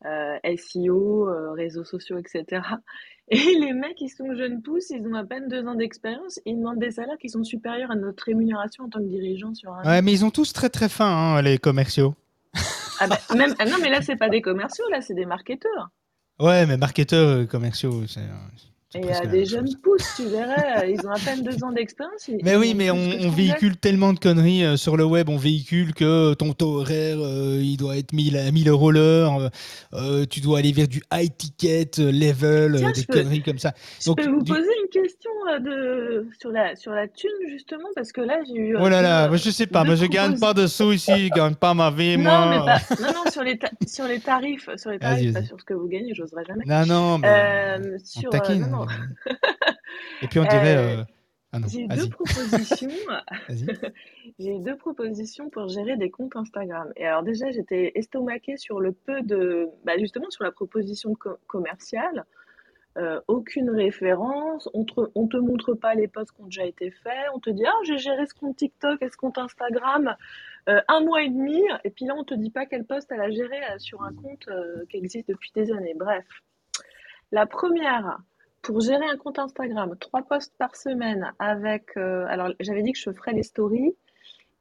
SEO, heu, réseaux sociaux et cetera et les mecs, ils sont jeunes pousses, ils ont à peine 2 ans d'expérience ils demandent des salaires qui sont supérieurs à notre rémunération en tant que dirigeant sur un Ouais, mais ils ont tous très très faim, hein, les commerciaux. Ah bah, même ah non, mais là, c'est pas des commerciaux, là, c'est des marketeurs. Ouais, mais marketeurs euh, commerciaux, euh, c'est Et la des jeunes chose. pousses, tu verrais, euh, ils ont à peine deux ans d'expérience, Mais oui, mais on, plus que on 100 véhicule tellement de conneries euh, sur le web. On véhicule que ton taux horaire, euh, il doit être 1000, à 1000 euros l'heure. euh, euh, tu dois aller vers du high ticket, euh, level, euh, Tiens, des peux, conneries comme ça. je Donc, peux vous du- poser question euh, de, sur, la, sur la thune, justement, parce que là, j'ai eu euh, oh là là, euh, je sais pas. Moi, je gagne pas de sous ici. Je gagne pas ma vie, Non, mais moi. pas. Non, non, sur les, sur les tarifs, sur les tarifs, pas sur ce que vous gagnez, j'oserais jamais. Non, non, mais euh, Euh, euh, taquine. non, non. les amis. Et puis on dirait. Euh, euh, Ah j'ai eu deux propositions. J'ai eu deux propositions pour gérer des comptes Instagram. Et alors déjà, j'étais estomaquée sur le peu de, bah justement sur la proposition co- commerciale. Euh, aucune référence, on te, on te montre pas les posts qui ont déjà été faits, on te dit ah j'ai géré ce compte TikTok et ce compte Instagram euh, un mois et demi, et puis là on te dit pas quel poste elle a géré sur un compte euh, qui existe depuis des années. Bref, la première, pour gérer un compte Instagram, trois posts par semaine avec, alors j'avais dit que je ferais les stories,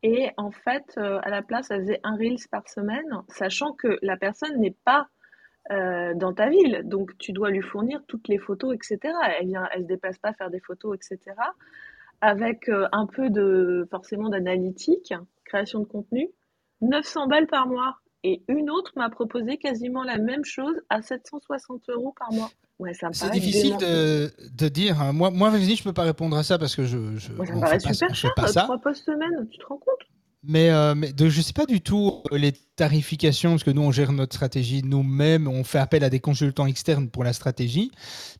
et en fait, à la place, elle faisait un Reels par semaine, sachant que la personne n'est pas euh, dans ta ville, donc tu dois lui fournir toutes les photos, etc. Elle vient, elle se déplace pas faire des photos, etc. Avec euh, un peu de, forcément, d'analytique, création de contenu, 900 balles par mois. Et une autre m'a proposé quasiment la même chose à 760 euros par mois. Ouais, C'est difficile de, de dire. hein. Moi, moi, vas-y, je peux pas répondre à ça parce que je, je ça paraît pas, super fait cher, pas ça. trois postes semaine, tu te rends compte? Mais, euh, mais de, je sais pas du tout euh, les tarifications, parce que nous, on gère notre stratégie nous-mêmes. On fait appel à des consultants externes pour la stratégie,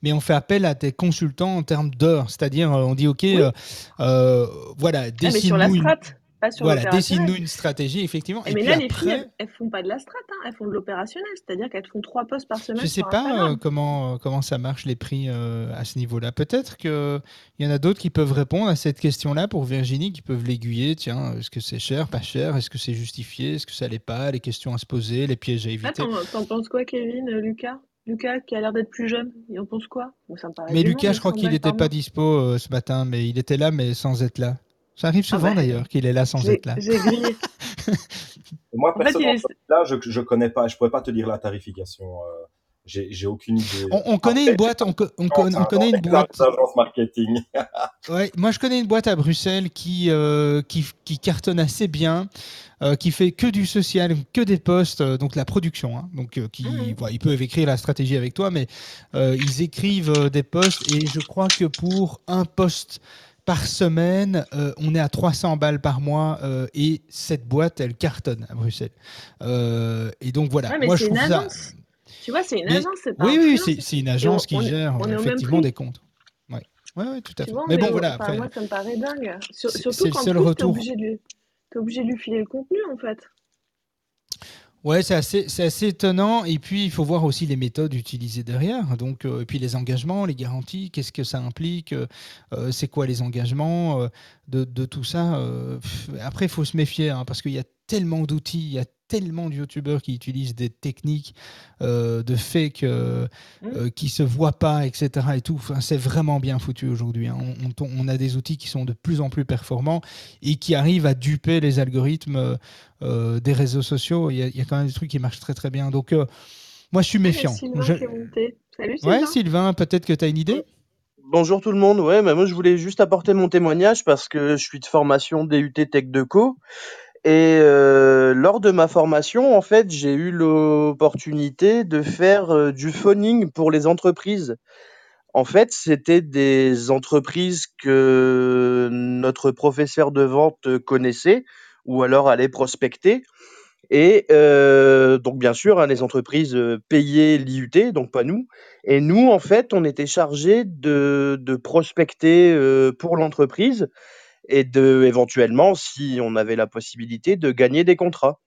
mais on fait appel à des consultants en termes d'heures. C'est-à-dire, euh, on dit, OK, Oui. euh, euh, voilà, Ah, mais sur la une, strat, pas sur voilà, dessine-nous une stratégie, effectivement. Et mais puis là, les filles, elles, elles font pas de la strat, hein, elles font de l'opérationnel, c'est-à-dire qu'elles font trois posts par je semaine sais sur pas euh, comment, euh, comment ça marche les prix euh, à ce niveau-là. Peut-être qu'il y en a d'autres qui peuvent répondre à cette question-là pour Virginie, qui peuvent l'aiguiller. Tiens, est-ce que c'est cher, pas cher? Est-ce que c'est justifié? Est-ce que ça l'est pas? Les questions à se poser, les pièges à éviter. t'en, t'en penses quoi, Kevin, Lucas? Lucas, qui a l'air d'être plus jeune, il en pense quoi? Ça me Mais Lucas, je crois 900 qu'il n'était pas dispo euh, ce matin, mais il était là, mais sans être là. Ça arrive Ah souvent d'ailleurs qu'il est là sans être là. j'ai grillé. Moi, En fait, il personnellement, est... là, je, je connais pas, je pourrais pas te dire la tarification. euh, j'ai, j'ai aucune idée. On, on connaît Après, une boîte, on, on con- on connaît une boîte. marketing. Ouais, moi, je connais une boîte à Bruxelles qui, euh, qui, qui cartonne assez bien, euh, qui fait que du social, que des posts, euh, donc la production. hein. donc, euh, qui, voilà, ils peuvent écrire la stratégie avec toi, mais euh, ils écrivent euh, des posts et je crois que pour un post par semaine, euh, on est à 300 balles par mois euh, et cette boîte, elle cartonne à Bruxelles. Euh, et donc voilà, Ouais, mais moi c'est je une trouve ça. agence. Tu vois, c'est une Mais agence, c'est pas oui, un oui, freelance. c'est une on, agence qui on gère est effectivement des comptes. Ouais, ouais, ouais, tout à Tu fait. vois, Mais bon, voilà, après, moi, ça me paraît dingue. Surtout de lui... t'es obligé de lui filer le contenu, en fait. Ouais, c'est assez, étonnant. Et puis, il faut voir aussi les méthodes utilisées derrière. Donc, euh, et puis les engagements, les garanties, qu'est-ce que ça implique euh, euh, C'est quoi les engagements de, de tout ça Après, il faut se méfier hein, parce qu'il y a tellement d'outils, il tellement de youtubeurs qui utilisent des techniques euh, de fake euh, Mm. euh, qui se voient pas, etc. Et tout. Enfin, c'est vraiment bien foutu aujourd'hui. hein. On, on- on a des outils qui sont de plus en plus performants et qui arrivent à duper les algorithmes euh, des réseaux sociaux. Il y, a, il y a quand même des trucs qui marchent très très bien. Donc, euh, moi, je suis méfiant. Sylvain Je-. Salut, Ouais, Sylvain. Sylvain, peut-être que tu as une idée? Bonjour tout le monde. Ouais, bah moi je voulais juste apporter mon témoignage parce que je suis de formation DUT Tech Deco et euh, lors de ma formation, en fait, j'ai eu l'opportunité de faire euh, du phoning pour les entreprises. En fait, c'était des entreprises que notre professeur de vente connaissait ou alors allait prospecter. Et euh, donc, bien sûr, hein, les entreprises euh, payaient l'IUT, donc pas nous. Et nous, en fait, on était chargé de, de prospecter euh, pour l'entreprise et de, éventuellement, si on avait la possibilité, de gagner des contrats.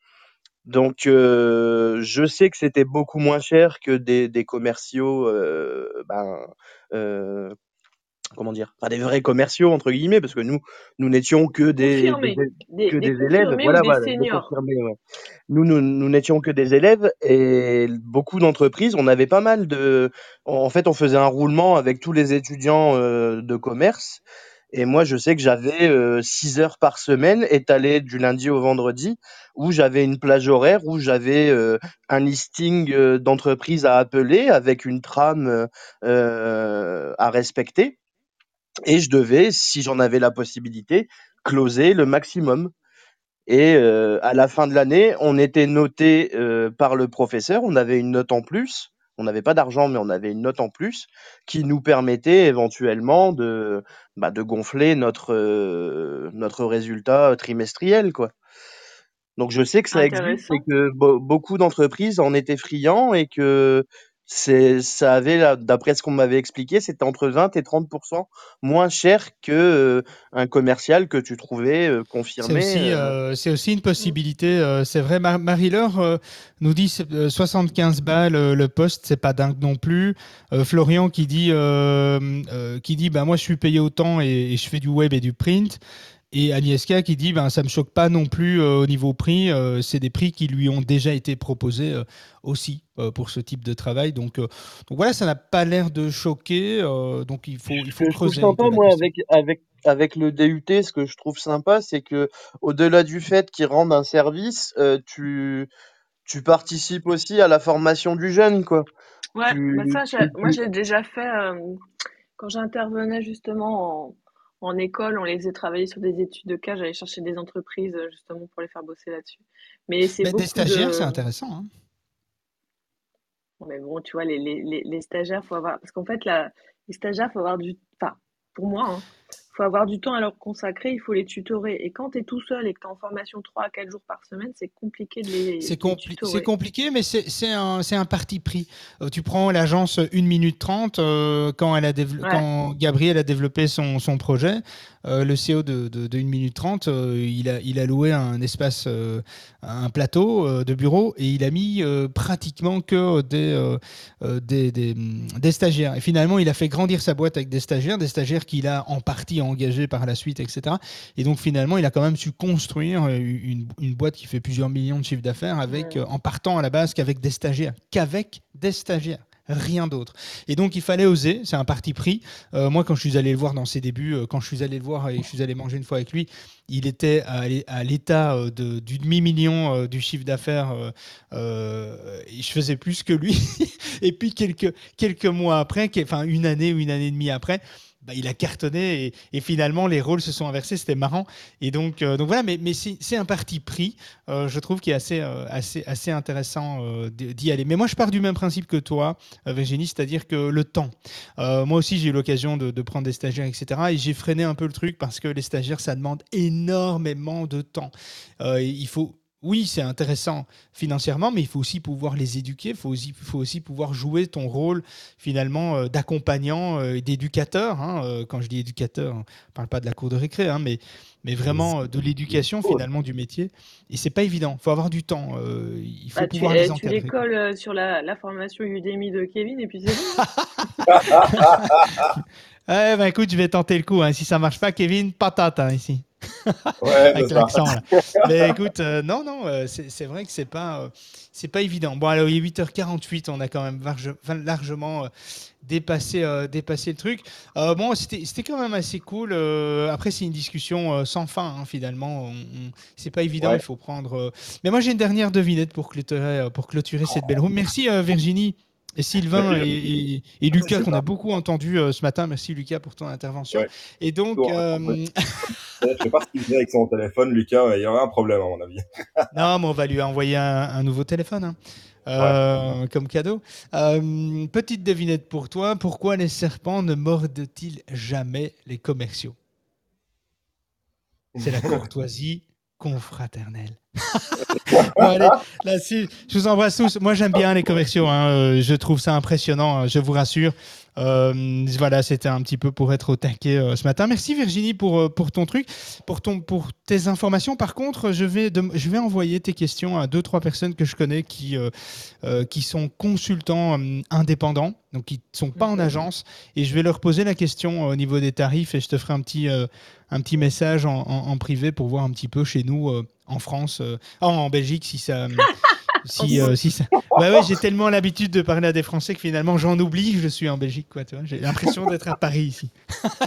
Donc, euh, je sais que c'était beaucoup moins cher que des, des commerciaux, euh, ben, euh, comment dire, enfin des vrais commerciaux entre guillemets, parce que nous, nous n'étions que des, Confirmés. des- Des, que des élèves, voilà, ouais. Nous, nous, nous n'étions que des élèves et beaucoup d'entreprises, on avait pas mal de, en fait, on faisait un roulement avec tous les étudiants de commerce. Et moi, je sais que j'avais euh, six heures par semaine étalées du lundi au vendredi, où j'avais une plage horaire, où j'avais euh, un listing euh, d'entreprises à appeler avec une trame euh, euh, à respecter. Et je devais, si j'en avais la possibilité, closer le maximum. Et euh, à la fin de l'année, on était noté euh, par le professeur, on avait une note en plus. On n'avait pas d'argent, mais on avait une note en plus qui nous permettait éventuellement de, bah, de gonfler notre, euh, notre résultat trimestriel. Quoi. Donc je sais que ça existe et que be- beaucoup d'entreprises en étaient friands et que c'est, ça avait, là, d'après ce qu'on m'avait expliqué, c'était entre 20 et 30% moins cher que euh, un commercial que tu trouvais euh, C'est confirmé. aussi, euh, c'est aussi une possibilité. c'est vrai, Mar- Marie-Laure nous dit c'est, euh, 75 balles le poste, c'est pas dingue non plus. Florian qui dit, qui dit bah, moi je suis payé autant et, et je fais du web et du print. Et Agnieszka qui dit ben, ça me choque pas non plus euh, au niveau prix. euh, c'est des prix qui lui ont déjà été proposés euh, aussi euh, pour ce type de travail. Donc, euh, donc voilà, ça n'a pas l'air de choquer. euh, donc il faut, il Ce faut que je trouve creuser sympa, moi, avec, avec, avec le DUT, ce que je trouve sympa, c'est que au-delà du fait qu'ils rendent un service, euh, tu, tu participes aussi à la formation du jeune, quoi. Ouais, bah ça, tu, moi j'ai déjà fait euh, quand j'intervenais justement en, en école, on les faisait travailler sur des études de cas, j'allais chercher des entreprises euh, justement pour les faire bosser là-dessus. Mais c'est Mais des stagiaires, c'est intéressant. hein. Mais bon, tu vois, les, les, les, les stagiaires, faut avoir... Parce qu'en fait, la... les stagiaires, faut avoir du... Enfin, pour moi, hein, faut avoir du temps à leur consacrer, il faut les tutorer. Et quand tu es tout seul et que tu es en formation 3 à 4 jours par semaine, c'est compliqué de les, C'est compli- c'est tutorer. compliqué, mais c'est un, parti pris. Euh, tu prends l'agence 1 minute 30, euh, quand, elle a Ouais. quand Gabriel a développé son, son projet, euh, le CEO de, de, de 1 minute 30, euh, il, a, il a loué un espace, euh, un plateau de bureau, et il a mis pratiquement que des, euh, des, des, des stagiaires. Et finalement, il a fait grandir sa boîte avec des stagiaires, des stagiaires qu'il a en partie engagés par la suite, etc. Et donc finalement, il a quand même su construire une, une boîte qui fait plusieurs millions de chiffres d'affaires avec, en partant à la base qu'avec des stagiaires, qu'avec des stagiaires. Rien d'autre. Et donc il fallait oser, c'est un parti pris. Euh, moi, quand je suis allé le voir dans ses débuts, euh, quand je suis allé le voir et je suis allé manger une fois avec lui, il était à, l'é- à l'état euh, de- du demi-million du chiffre d'affaires je faisais plus que lui. et puis quelques, quelques mois après, enfin une année ou une année et demie après, bah, il a cartonné et, finalement les rôles se sont inversés, c'était marrant. Et donc, euh, voilà, mais, c'est un parti pris, euh, je trouve, qui est assez, euh, assez, intéressant d'y aller. Mais moi, je pars du même principe que toi, Virginie, c'est-à-dire que le temps. Moi aussi, j'ai eu l'occasion de, de prendre des stagiaires, etc. Et j'ai freiné un peu le truc parce que les stagiaires, ça demande énormément de temps. Il faut. Oui, c'est intéressant financièrement, mais il faut aussi pouvoir les éduquer, il faut aussi, faut aussi pouvoir jouer ton rôle finalement euh, d'accompagnant euh, et d'éducateur. hein. Euh, quand je dis éducateur, on ne parle pas de la cour de récré, hein, mais, mais vraiment euh, de l'éducation finalement du métier. Et c'est pas évident, il faut avoir du temps, euh, il faut Bah, tu, pouvoir les tu encadrer. les colles euh, sur la, la formation Udemy de Kevin et puis c'est bon. Eh ben écoute, je vais tenter le coup. hein. Si ça marche pas, Kevin, patate hein, ici. Ouais, Avec l'accent. Mais écoute, euh, non, non, euh, c'est vrai que c'est pas, euh, c'est pas évident. Bon, alors il est 8h48, on a quand même large- largement dépassé, dépassé le truc. Bon, c'était quand même assez cool. après, c'est une discussion sans fin, hein, finalement. C'est pas évident, Ouais. il faut prendre. Mais moi, j'ai une dernière devinette pour clôturer, pour clôturer cette belle room. Merci Virginie. Et Sylvain et, et- et Lucas qu'on a beaucoup entendu euh, ce matin. Merci Lucas pour ton intervention. Ouais. Et donc, Bon, euh. Je sais pas ce qu'il faisait avec son téléphone, Lucas, mais il y aurait un problème à mon avis. Non, mais on va lui envoyer un, un nouveau téléphone. hein. euh, comme cadeau. Petite devinette pour toi. Pourquoi les serpents ne mordent-ils jamais les commerciaux? C'est la courtoisie confraternelle. Bon, allez, là, si, je vous embrasse tous. Moi, j'aime bien les commerciaux. hein, euh, Je trouve ça impressionnant, hein, je vous rassure. Euh, voilà, c'était un petit peu pour être au taquet euh, ce matin. Merci Virginie pour, euh, pour ton truc, pour, ton, pour tes informations. Par contre, je vais, je vais envoyer tes questions à deux, trois personnes que je connais qui, euh, qui sont consultants indépendants, donc qui ne sont pas en agence. Et je vais leur poser la question au niveau des tarifs et je te ferai un petit, un petit message en, en- en privé pour voir un petit peu chez nous en France, ah, en Belgique, si ça. Si, euh, si ça... Bah ouais, j'ai tellement l'habitude de parler à des Français que finalement j'en oublie que je suis en Belgique. quoi, tu vois. J'ai l'impression d'être à Paris ici.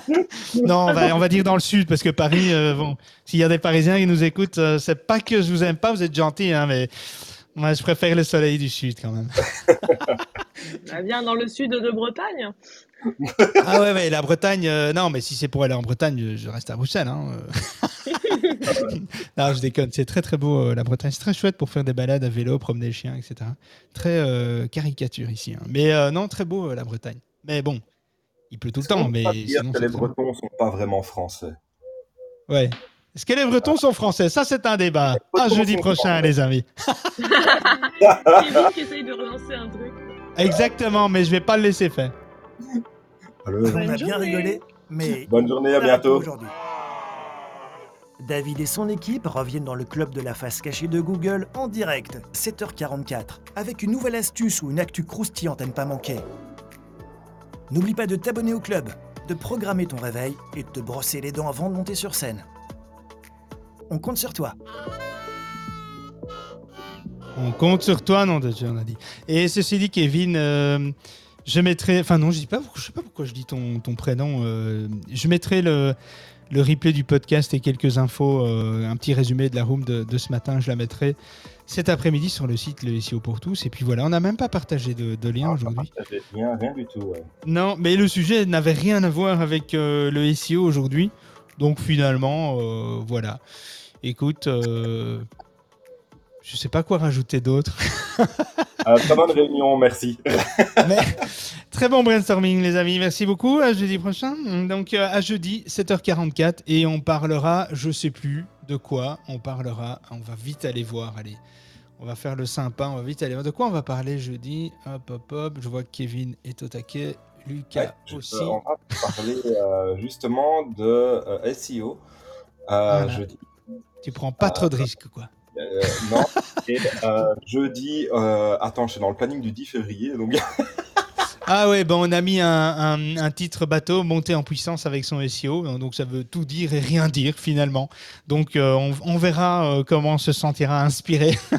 non, on va, on va dire dans le sud parce que Paris, euh, bon, s'il y a des Parisiens qui nous écoutent, euh, c'est pas que je vous aime pas, vous êtes gentils, hein, mais moi je préfère le soleil du sud quand même. Bah, viens dans le sud de Bretagne. Ah ouais, ouais, la Bretagne, euh, non, mais si c'est pour aller en Bretagne, je- reste à Bruxelles. Hein. euh. non, je déconne, c'est très très beau euh, la Bretagne, c'est très chouette pour faire des balades à vélo, promener le chien, etc. Très euh, caricature ici. hein. Mais euh, non, très beau euh, la Bretagne. Mais bon, il pleut tout le temps, mais sinon que c'est les très beau. Bretons sont pas vraiment français. Ouais. Est-ce que les Bretons sont français? Ça, c'est un débat. Un Bretons jeudi prochain, français. les amis. Kevin qui essaye de relancer un truc. Exactement, mais je vais pas le laisser faire. Alors, On a bien rigolé, mais bonne journée, à bientôt. aujourd'hui. David et son équipe reviennent dans le club de la face cachée de Google en direct, 7h44, avec une nouvelle astuce ou une actu croustillante à ne pas manquer. N'oublie pas de t'abonner au club, de programmer ton réveil et de te brosser les dents avant de monter sur scène. On compte sur toi. On compte sur toi, non de Dieu, on a dit. Et ceci dit, Kevin, euh, je mettrai. Enfin, non, je dis pas. Je sais pas pourquoi je dis ton, ton prénom. euh, je mettrai le, le replay du podcast et quelques infos, euh, un petit résumé de la room de, de ce matin. Je la mettrai cet après-midi sur le site Le SEO pour tous. Et puis voilà, on n'a même pas partagé de, de lien aujourd'hui. Rien, rien du tout. ouais. Non, mais le sujet n'avait rien à voir avec euh, le SEO aujourd'hui. Donc finalement, voilà. Écoute, je sais pas quoi rajouter d'autre. Euh, très bonne réunion, merci. Mais, très bon brainstorming, les amis. Merci beaucoup. À jeudi prochain. Donc, euh, à jeudi, 7h44. Et on parlera, je sais plus de quoi. On parlera. On va vite aller voir. Allez. On va faire le sympa. On va vite aller voir. De quoi on va parler jeudi? Hop, hop, hop. Je vois que Kevin est au taquet. Lucas Ouais, aussi. on va parler euh, justement de euh, SEO. Voilà. jeudi. Tu prends pas trop de risques, quoi. Euh, non. Et euh, jeudi, euh, attends, je suis dans le planning du 10 février, donc Ah ouais, ben on a mis un, un- un titre bateau monté en puissance avec son SEO, donc ça veut tout dire et rien dire finalement. Donc euh, on, on verra euh, comment on se sentira inspiré.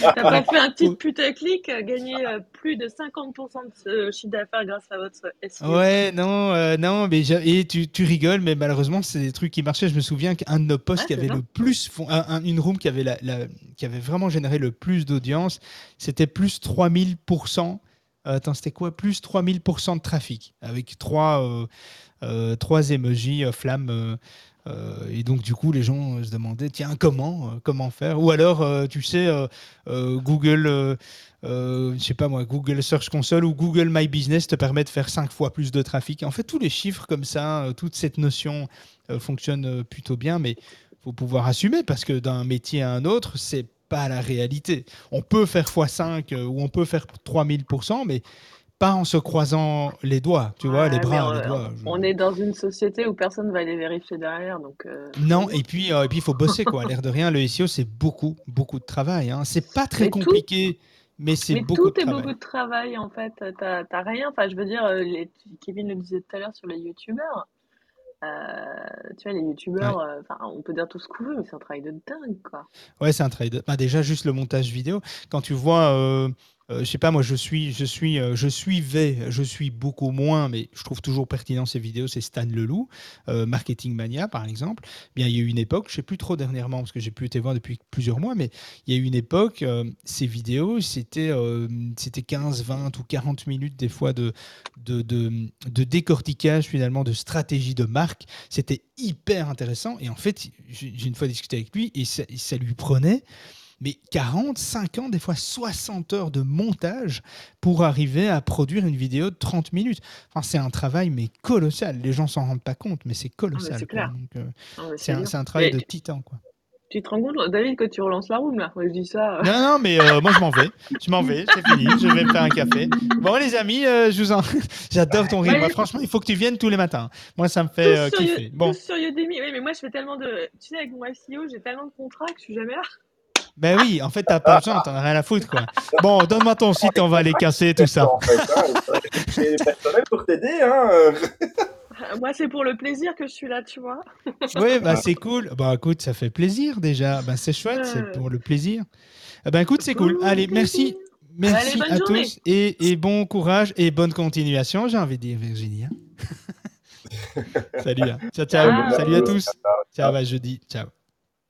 T'as pas fait un titre putaclic, euh, gagner euh, plus de 50% de ce chiffre d'affaires grâce à votre SEO Ouais, non, euh, non, mais et tu, tu rigoles, mais malheureusement c'est des trucs qui marchaient. Je me souviens qu'un de nos posts Ah, qui avait ça. le plus, un- une room qui avait la, la- qui avait vraiment généré le plus d'audience, c'était plus 3000%. Euh, attends, c'était quoi? Plus 3000% de trafic avec trois, euh, euh, trois emojis flammes. et donc, du coup, les gens se demandaient, tiens, comment, comment faire? Ou alors, tu sais, Google, je sais pas moi, Google Search Console ou Google My Business te permet de faire cinq fois plus de trafic. En fait, tous les chiffres comme ça, toute cette notion fonctionne plutôt bien, mais faut pouvoir assumer parce que d'un métier à un autre, c'est pas la réalité. On peut faire x5 euh, ou on peut faire 3000%, mais pas en se croisant les doigts, tu vois, les bras, on, les doigts. je- on est dans une société où personne va les vérifier derrière, donc. euh, Non, et puis euh, et puis il faut bosser quoi. L'air de rien, le SEO c'est beaucoup beaucoup de travail. Hein. C'est pas très Mais tout- compliqué, mais c'est Mais beaucoup tout est beaucoup de travail en fait. T'as t'as rien. Enfin, je veux dire, les, Kevin le disait tout à l'heure sur les youtubeurs. Euh, tu vois, les youtubeurs, euh, enfin, on peut dire tout ce qu'on veut, mais c'est un travail de dingue, quoi. Ouais, c'est un trade. Bah, déjà, juste le montage vidéo. Quand tu vois, euh, euh, je sais pas, moi, je suis, je suis, euh, je suivais, je suis beaucoup moins, mais je trouve toujours pertinent ces vidéos. C'est Stan Leloup, euh, Marketing Mania, par exemple. Bien, il y a eu une époque, je sais plus trop dernièrement parce que j'ai plus été voir depuis plusieurs mois, mais il y a eu une époque, euh, ces vidéos, c'était, c'était 15, 20 ou 40 minutes des fois de, de, de, de décortiquage finalement de stratégie de marque. C'était hyper intéressant. Et en fait, j'ai j'ai une fois discuté avec lui et ça, ça lui prenait mais 40, 50, des fois 60 heures de montage pour arriver à produire une vidéo de 30 minutes. Enfin, c'est un travail, mais colossal. Les gens s'en rendent pas compte, mais c'est colossal. clair. Donc, euh, mais c'est un, travail Mais de titan. Quoi. Tu te rends compte, David, que tu relances la room là je dis ça. euh, Non, non, mais euh, moi je m'en vais. Je m'en vais, c'est fini. Je vais me faire un café. Bon, les amis, euh, je vous en... j'adore ton. Ouais. Moi, franchement, il faut que tu viennes tous les matins. Moi, ça me fait kiffer. Bon, sur Udemy. Oui, mais moi, je fais tellement de. Tu sais, avec mon SEO, j'ai tellement de contrats que je suis jamais là. Ben oui, en fait, t'as pas besoin, t'en as rien à foutre, quoi. Bon, donne-moi ton site, on va aller casser tout ça. En fait, hein, j'ai personnels pour t'aider. Hein. euh. Euh, Moi, c'est pour le plaisir que je suis là, tu vois. Oui, bah c'est cool. Bah écoute, ça fait plaisir déjà. Bah c'est chouette, c'est Ouais. pour le plaisir. Ben écoute, c'est cool. Pour Allez, le merci. Merci Allez, à journée. tous et, et bon courage et bonne continuation, j'ai envie de dire, Virginie. hein. Salut. hein. Ciao, ciao. Salut à tous. Ciao. Ciao, à jeudi. Ciao.